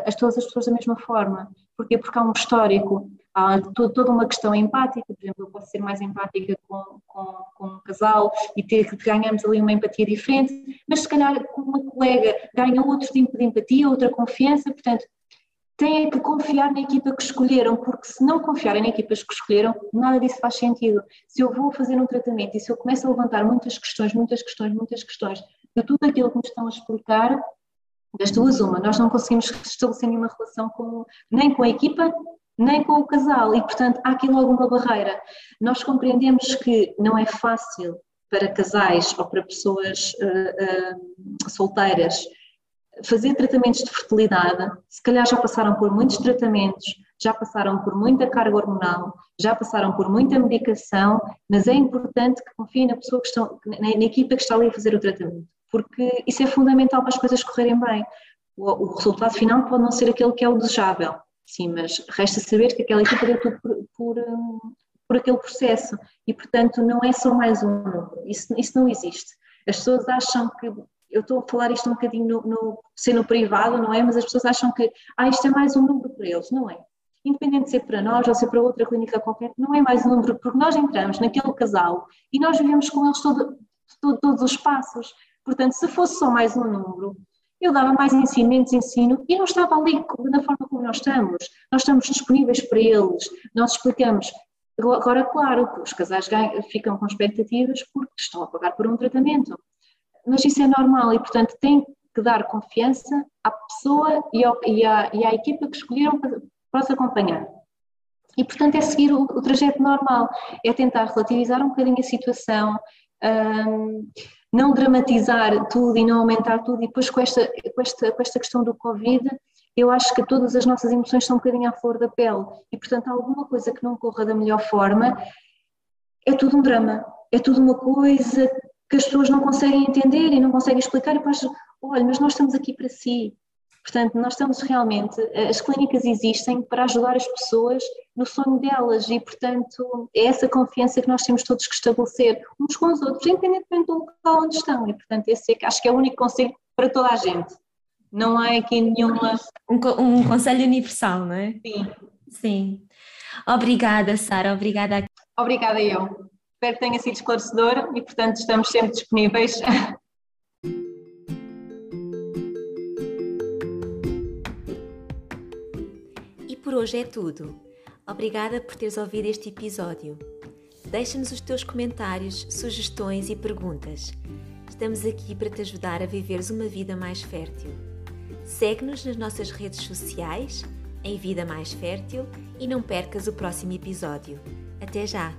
as todas as pessoas da mesma forma, porque porque há um histórico, há toda uma questão empática, por exemplo, eu posso ser mais empática com, com, com um casal e ter ganhamos ali uma empatia diferente, mas se calhar com uma colega ganha outro tipo de empatia, outra confiança, portanto, têm que confiar na equipa que escolheram, porque se não confiarem na equipa que escolheram, nada disso faz sentido. Se eu vou fazer um tratamento e se eu começo a levantar muitas questões, muitas questões, muitas questões, de tudo aquilo que me estão a explicar, das duas uma, nós não conseguimos estabelecer nenhuma relação com, nem com a equipa, nem com o casal, e portanto há aqui logo uma barreira. Nós compreendemos que não é fácil para casais ou para pessoas uh, uh, solteiras fazer tratamentos de fertilidade, se calhar já passaram por muitos tratamentos, já passaram por muita carga hormonal, já passaram por muita medicação, mas é importante que confiem na pessoa que estão, na, na equipa que está ali a fazer o tratamento, porque isso é fundamental para as coisas correrem bem. O, o resultado final pode não ser aquele que é o desejável, sim, mas resta saber que aquela equipa deu tudo por, por, hum, por aquele processo e, portanto, não é só mais um número, isso, isso não existe. As pessoas acham que eu estou a falar isto um bocadinho no, no, ser no privado, não é? Mas as pessoas acham que ah, isto é mais um número para eles, não é? Independente de ser para nós ou ser para outra clínica qualquer, não é mais um número, porque nós entramos naquele casal e nós vivemos com eles todo, todo, todos os passos. Portanto, se fosse só mais um número, eu dava mais ensino, menos ensino e não estava ali da forma como nós estamos. Nós estamos disponíveis para eles, nós explicamos. Agora, claro, os casais ficam com expectativas porque estão a pagar por um tratamento, mas isso é normal e, portanto, tem que dar confiança à pessoa e, ao, e, à, e à, equipa que escolheram para, os acompanhar. E, portanto, é seguir o, o, trajeto normal, é tentar relativizar um bocadinho a situação, um, não dramatizar tudo e não aumentar tudo, e depois com esta, com, esta, com esta questão do Covid, eu acho que todas as nossas emoções estão um bocadinho à flor da pele, e, portanto, alguma coisa que não corra da melhor forma, é tudo um drama, é tudo uma coisa que as pessoas não conseguem entender e não conseguem explicar, e depois, olha, mas nós estamos aqui para si. Portanto, nós estamos realmente, as clínicas existem para ajudar as pessoas no sonho delas e, portanto, é essa confiança que nós temos todos que estabelecer uns com os outros, independentemente do local onde estão. E, portanto, esse é, acho que é o único conselho para toda a gente. Não há aqui nenhuma.
Um, um conselho universal, não é?
Sim.
Sim. Obrigada, Sara. Obrigada.
Obrigada eu. Espero que tenha sido esclarecedor e, portanto, estamos sempre disponíveis.
E por hoje é tudo. Obrigada por teres ouvido este episódio. Deixa-nos os teus comentários, sugestões e perguntas. Estamos aqui para te ajudar a viveres uma vida mais fértil. Segue-nos nas nossas redes sociais, em Vida Mais Fértil, e não percas o próximo episódio. Até já!